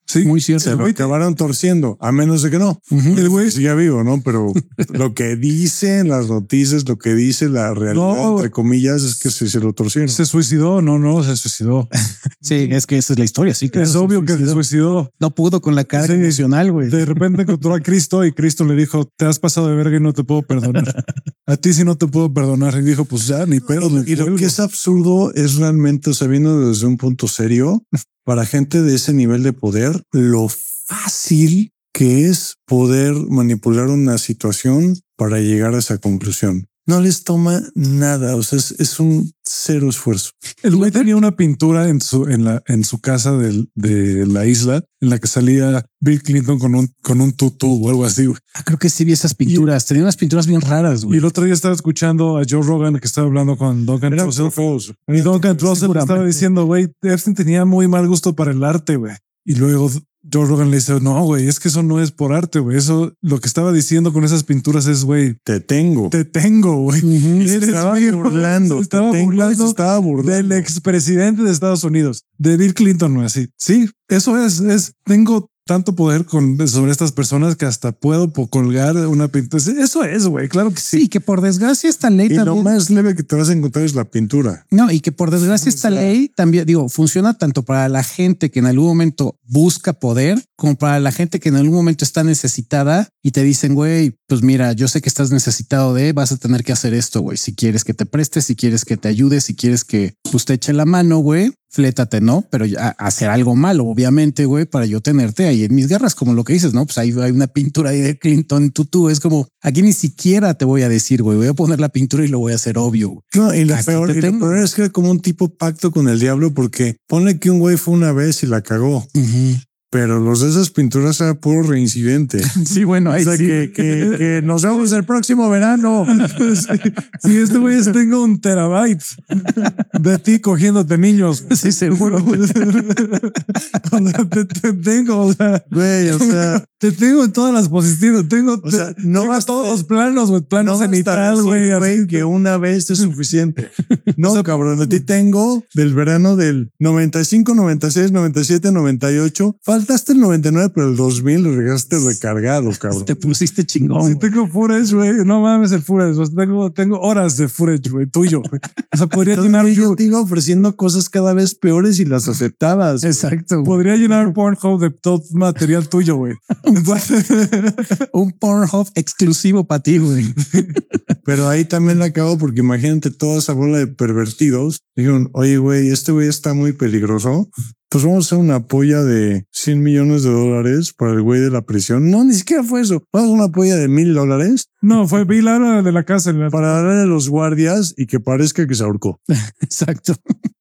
Sí, Muy cierto. Se lo acabaron torciendo, a menos de que no. El güey Sigue vivo, ¿no? Pero lo que dicen las noticias, lo que dice la realidad, No. entre comillas, es que se, se lo torcieron. se suicidó. No, no, se suicidó. Sí, es que esa es la historia. Sí, es obvio que se suicidó. no pudo con la carga Sí. emocional, güey. De repente encontró a Cristo y Cristo le dijo, te has pasado de verga y no te puedo perdonar. A ti sí no te puedo perdonar. Y dijo, pues ya, ni pedo. me Y lo que es absurdo es realmente, o sea, viendo desde un punto serio, para gente de ese nivel de poder, lo fácil que es poder manipular una situación para llegar a esa conclusión. No les toma nada, o sea, es, es un cero esfuerzo. El güey tenía una pintura en su, en la, en su casa del- de la isla en la que salía Bill Clinton con un, con un tutú o algo así. güey. Ah, creo que sí vi esas pinturas. Tenía unas pinturas bien raras, Y güey. el otro día estaba escuchando a Joe Rogan que estaba hablando con Duncan Trussell. Y Duncan Trussell estaba diciendo, güey, Epstein tenía muy mal gusto para el arte, güey. Y luego Joe Rogan le dice, no, güey, es que eso no es por arte, güey. Eso lo que estaba diciendo con esas pinturas es, güey, Te tengo. te tengo, güey. Eres estaba mío. burlando. Se estaba te tengo, burlando se estaba burlando. del expresidente de Estados Unidos, de Bill Clinton, no así. Sí, eso es, es, tengo tanto poder con, sobre estas personas que hasta puedo colgar una pintura. Eso es, güey, claro que sí. Sí, que por desgracia esta ley Y lo también. más leve que te vas a encontrar es la pintura. No, y que por desgracia esta ley también, digo, funciona tanto para la gente que en algún momento busca poder, como para la gente que en algún momento está necesitada y te dicen, güey, pues mira, yo sé que estás necesitado de, vas a tener que hacer esto, güey. Si quieres que te prestes, si quieres que te ayude, si quieres que pues, te eche la mano, güey, flétate, ¿no? Pero ya hacer algo malo, obviamente, güey, para yo tenerte ahí en mis guerras, como lo que dices, ¿no? Pues ahí hay una pintura ahí de Clinton, tú, tú, es como, aquí ni siquiera te voy a decir, güey, voy a poner la pintura y lo voy a hacer obvio. No, y lo peor, te y lo peor es que era como un tipo pacto con el diablo, porque ponle que un güey fue una vez y la cagó, pero los de esas pinturas era puro reincidente. Sí, bueno, ahí O sea, sí. que, que, que nos vemos el próximo verano. Sí, este güey es- tengo un terabyte de ti cogiéndote niños. Sí, seguro. güey. O sea, te, te tengo, o sea, Güey, o sea, te tengo en todas las posiciones. Tengo, O sea, no tengo todos los planos, güey, plano no cenital, basta güey. que una vez es suficiente. No, cabrón, a ti tengo del verano del 95, 96, 97, 98. Faltaste el 99, pero el 2000 lo llegaste recargado, cabrón. Te pusiste chingón. Güey. tengo footage, güey. No mames el. O sea, tengo, tengo horas de footage, güey, tuyo. O sea, podría llenar, Entonces, yo te iba ofreciendo cosas cada vez peores y las aceptabas. Exacto. güey. podría llenar Pornhub de todo material tuyo, güey. Un Pornhub exclusivo para ti, güey. Pero ahí también la acabo porque imagínate toda esa bola de pervertidos. Dijeron, oye, güey, este güey está muy peligroso. Pues vamos a hacer una polla de 100 millones de dólares para el güey de la prisión. No, ni siquiera fue eso. Vamos a una polla de mil dólares No, fue vi la de la la- para darle a los guardias y que parezca que se ahorcó. Exacto.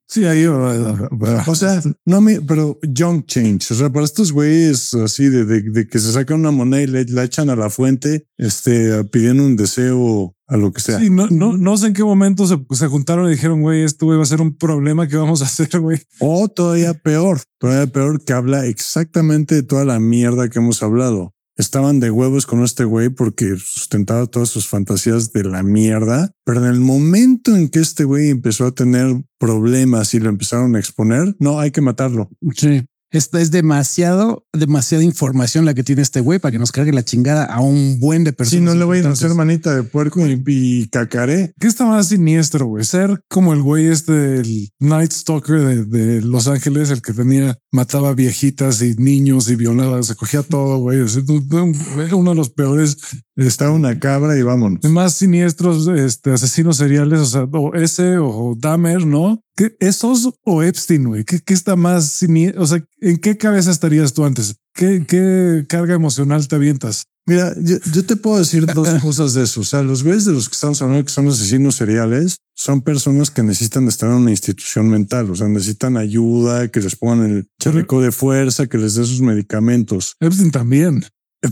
Sí, ahí. O sea, no me, pero junk change. O sea, para estos güeyes así de, de, de que se sacan una moneda y le, la echan a la fuente, este, pidiendo un deseo a lo que sea. Sí, no, no, no sé en qué momento se, se juntaron y dijeron, güey, esto güey va a ser un problema que vamos a hacer, güey. O todavía peor, todavía peor que habla exactamente de toda la mierda que hemos hablado. Estaban de huevos con este güey porque sustentaba todas sus fantasías de la mierda, pero en el momento en que este güey empezó a tener problemas y lo empezaron a exponer, no, hay que matarlo. Sí. Esta es demasiado, demasiada información la que tiene este güey para que nos cargue la chingada a un buen de Si personas. no le voy a hacer manita de puerco y, y cacaré. ¿Qué está más siniestro, güey? Ser como el güey este del Night Stalker de, de Los Ángeles, el que tenía, mataba viejitas y niños y violaba, se cogía todo, güey. Era uno de los peores, Está una cabra y vámonos. más siniestros este, asesinos seriales, o sea, o ese o Dahmer, ¿no? ¿Qué, ¿Esos o Epstein, güey? ¿Qué, ¿Qué está más siniestro? O sea, ¿en qué cabeza estarías tú antes? ¿Qué, qué carga emocional te avientas? Mira, yo, yo te puedo decir dos cosas de eso. O sea, los güeyes de los que estamos hablando que son asesinos seriales son personas que necesitan estar en una institución mental. O sea, necesitan ayuda, que les pongan el chaleco de fuerza, que les dé sus medicamentos. Epstein también,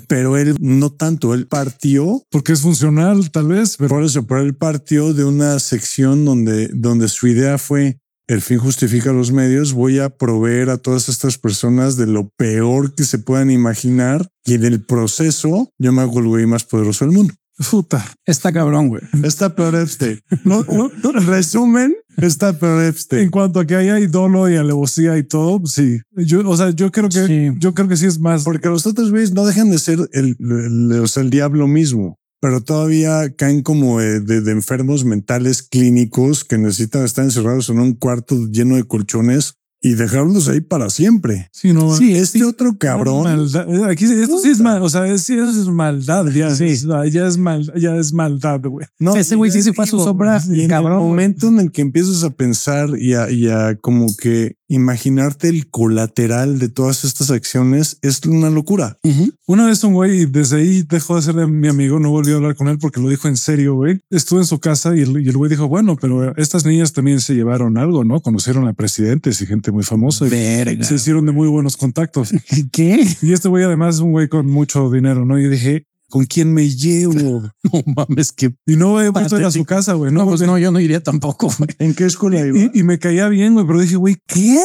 Pero él no tanto. Él partió porque es funcional, tal vez, pero por eso, pero él partió de una sección donde, donde su idea fue el fin justifica los medios. Voy a proveer a todas estas personas de lo peor que se puedan imaginar y en el proceso yo me hago el güey más poderoso del mundo. puta. Está cabrón, güey. Está peor Epstein. No, no, no, resumen, está peor En Epstein. cuanto a que haya idolo y alevosía y todo, sí. Yo, o sea, yo creo que, Sí. yo creo que sí es más. Porque los otros güeyes no dejan de ser el, el- o sea, el diablo mismo, pero todavía caen como de- de enfermos mentales clínicos que necesitan estar encerrados en un cuarto lleno de colchones y dejarlos ahí para siempre. Sí, no. Sí, este otro cabrón. Maldad. Aquí esto sí es mal, o sea, es- sí, eso es maldad, ya, sí. ya es mal, ya es maldad, güey. No, Ese güey sí se fue a su sombra, y en cabrón, el momento en el que empiezas a pensar y a, y a como que imaginarte el colateral de todas estas acciones es una locura. Una vez un güey, desde ahí dejó de ser mi amigo, no volví a hablar con él porque lo dijo en serio, güey. Estuve en su casa y el, y el güey dijo, bueno, pero estas niñas también se llevaron algo, ¿no? Conocieron a presidentes y gente muy famosa. Y se hicieron de muy buenos contactos. ¿Qué? Y este güey además es un güey con mucho dinero, ¿no? Y dije, ¿con quién me llevo? No mames, que Y no he vuelto a ir a su casa, güey. no, No, pues no, yo no iría tampoco. güey. ¿En qué escuela iba? y, y me caía bien, güey, pero dije, güey, ¿qué?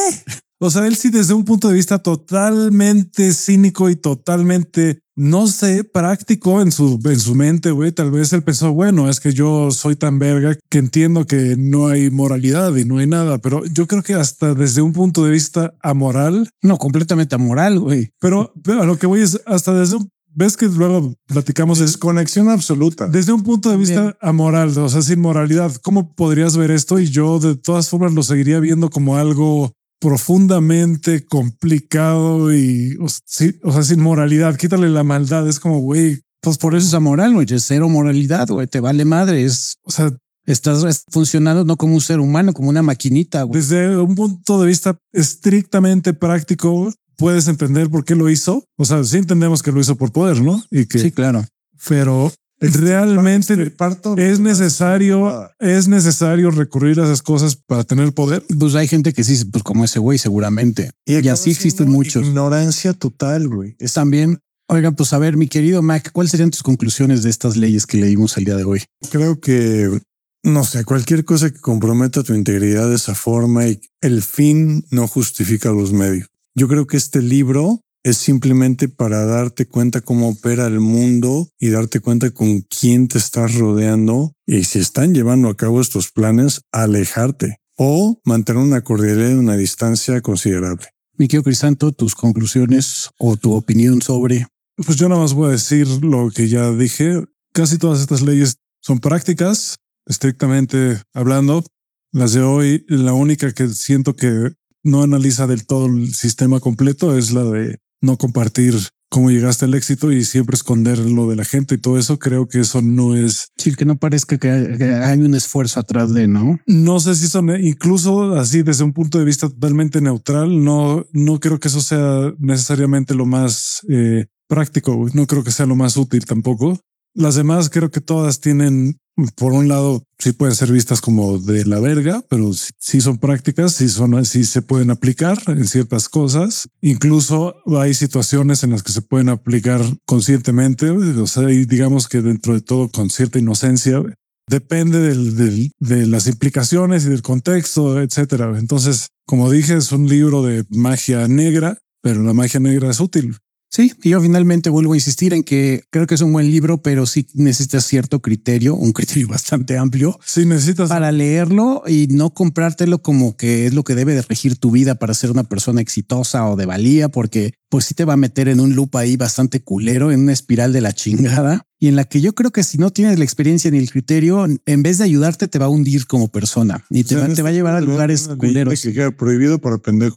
O sea, él sí desde un punto de vista totalmente cínico y totalmente, no sé, práctico en su, en su mente, güey. Tal vez él pensó, bueno, es que yo soy tan verga que entiendo que no hay moralidad y no hay nada, pero yo creo que hasta desde un punto de vista amoral, No, completamente amoral, güey. pero, pero a lo que voy es hasta desde un, ves que luego platicamos es Desconexión absoluta. desde un punto de vista Bien. amoral, o sea, sin moralidad, ¿cómo podrías ver esto? Y yo de todas formas lo seguiría viendo como algo profundamente complicado y, o, sí, o sea, sin moralidad. Quítale la maldad. Es como, güey, Pues por eso es amoral, güey. Es cero moralidad, güey. Te vale madre. Es, o sea, Estás funcionando no como un ser humano, como una maquinita. Güey. Desde un punto de vista estrictamente práctico, puedes entender por qué lo hizo. O sea, sí entendemos que lo hizo por poder, ¿no? Y que, Sí, claro. pero realmente es necesario, es necesario recurrir a esas cosas para tener poder. Pues hay gente que sí, pues como ese güey, seguramente. Y, acaba así existen muchos. Ignorancia total, güey. Es También, oigan, pues a ver, mi querido Mac, ¿cuáles serían tus conclusiones de estas leyes que leímos el día de hoy? creo que no sé, cualquier cosa que comprometa tu integridad de esa forma y el fin no justifica los medios. Yo creo que este libro es simplemente para darte cuenta cómo opera el mundo y darte cuenta con quién te estás rodeando y si están llevando a cabo estos planes, alejarte o mantener una cordialidad y una distancia considerable. Mi querido Crisanto, tus conclusiones o tu opinión sobre Pues yo nada más voy a decir lo que ya dije. Casi todas estas leyes son prácticas, estrictamente hablando. Las de hoy, la única que siento que no analiza del todo el sistema completo es la de no compartir cómo llegaste al éxito y siempre esconder lo de la gente y todo eso. Creo que eso no es, sí, que no parezca que hay, un esfuerzo atrás de, ¿no? no sé si son incluso así desde un punto de vista totalmente neutral. No, no creo que eso sea necesariamente lo más eh, práctico. No creo que sea lo más útil tampoco. Las demás creo que todas tienen, por un lado, sí pueden ser vistas como de la verga, pero sí, son prácticas, sí son, sí se pueden aplicar en ciertas cosas. Incluso hay situaciones en las que se pueden aplicar conscientemente, o sea, digamos que dentro de todo con cierta inocencia. Depende del- de las implicaciones y del contexto, etcétera. Entonces, como dije, es un libro de magia negra, pero la magia negra es útil. Sí, y yo finalmente vuelvo a insistir en que creo que es un buen libro, pero sí necesitas cierto criterio, un criterio bastante amplio Si necesitas para leerlo y no comprártelo como que es lo que debe de regir tu vida para ser una persona exitosa o de valía, porque pues sí te va a meter en un loop ahí bastante culero, en una espiral de la chingada y en la que yo creo que si no tienes la experiencia ni el criterio, en vez de ayudarte, te va a hundir como persona y te, O sea, va, en te va a este llevar a lugar lugares culeros. Que queda prohibido para pendejo.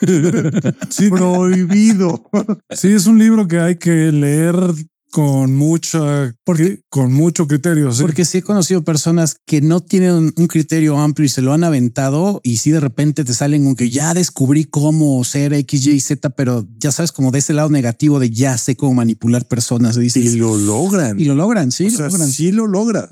Sí, prohibido. Sí, es un libro que hay que leer con mucha, porque con mucho criterio. sí. Porque sí he conocido personas que no tienen un criterio amplio y se lo han aventado y si de repente te salen con que ya descubrí cómo ser X, Y, Z, pero ya sabes como de ese lado negativo de ya sé cómo manipular personas. Y, dices, Y lo logran. y lo logran, sí, o lo sea, logran. sí lo logras.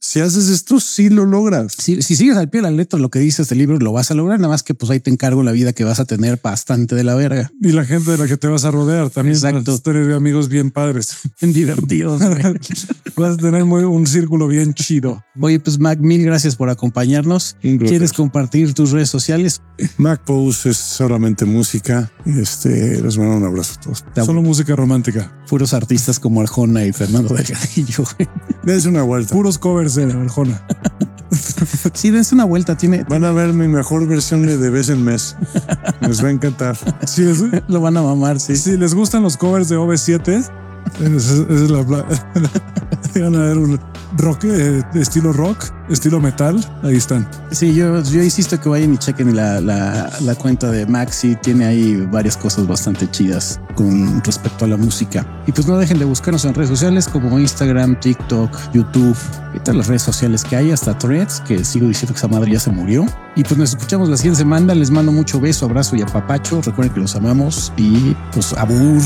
Si haces esto, sí lo logras. Si, si sigues al pie de la letra lo que dice este libro, lo vas a lograr. Nada más que pues ahí te encargo la vida que vas a tener bastante de la verga. y la gente de la que te vas a rodear también Exacto. tener amigos bien padres. Bien divertidos. vas a tener muy, un círculo bien chido. Oye, pues Mac, mil gracias por acompañarnos. ¿Quieres compartir tus redes sociales? Mac Pose es solamente música. Este, les mando un abrazo a todos. Solo música romántica. Puros artistas como Arjona y Fernando Delgadillo. Dense una vuelta. Puros covers de Arjona. Sí, dense una vuelta. Tiene, Van a ver mi mejor versión de de vez en mes. Les va a encantar. Les, lo van a mamar. Sí. si les gustan los covers de OV7, esa es, la Van a ver un rock, eh, estilo rock, estilo metal. Ahí están. Sí, yo, yo insisto que vayan y chequen la, la, la cuenta de Maxi. Tiene ahí varias cosas bastante chidas con respecto a la música. Y pues no dejen de buscarnos en redes sociales como Instagram, TikTok, YouTube y todas las redes sociales que hay, hasta Threads, que sigo diciendo que esa madre ya se murió. Y pues nos escuchamos la siguiente semana. Les mando mucho beso, abrazo y apapacho. Recuerden que los amamos y pues abur.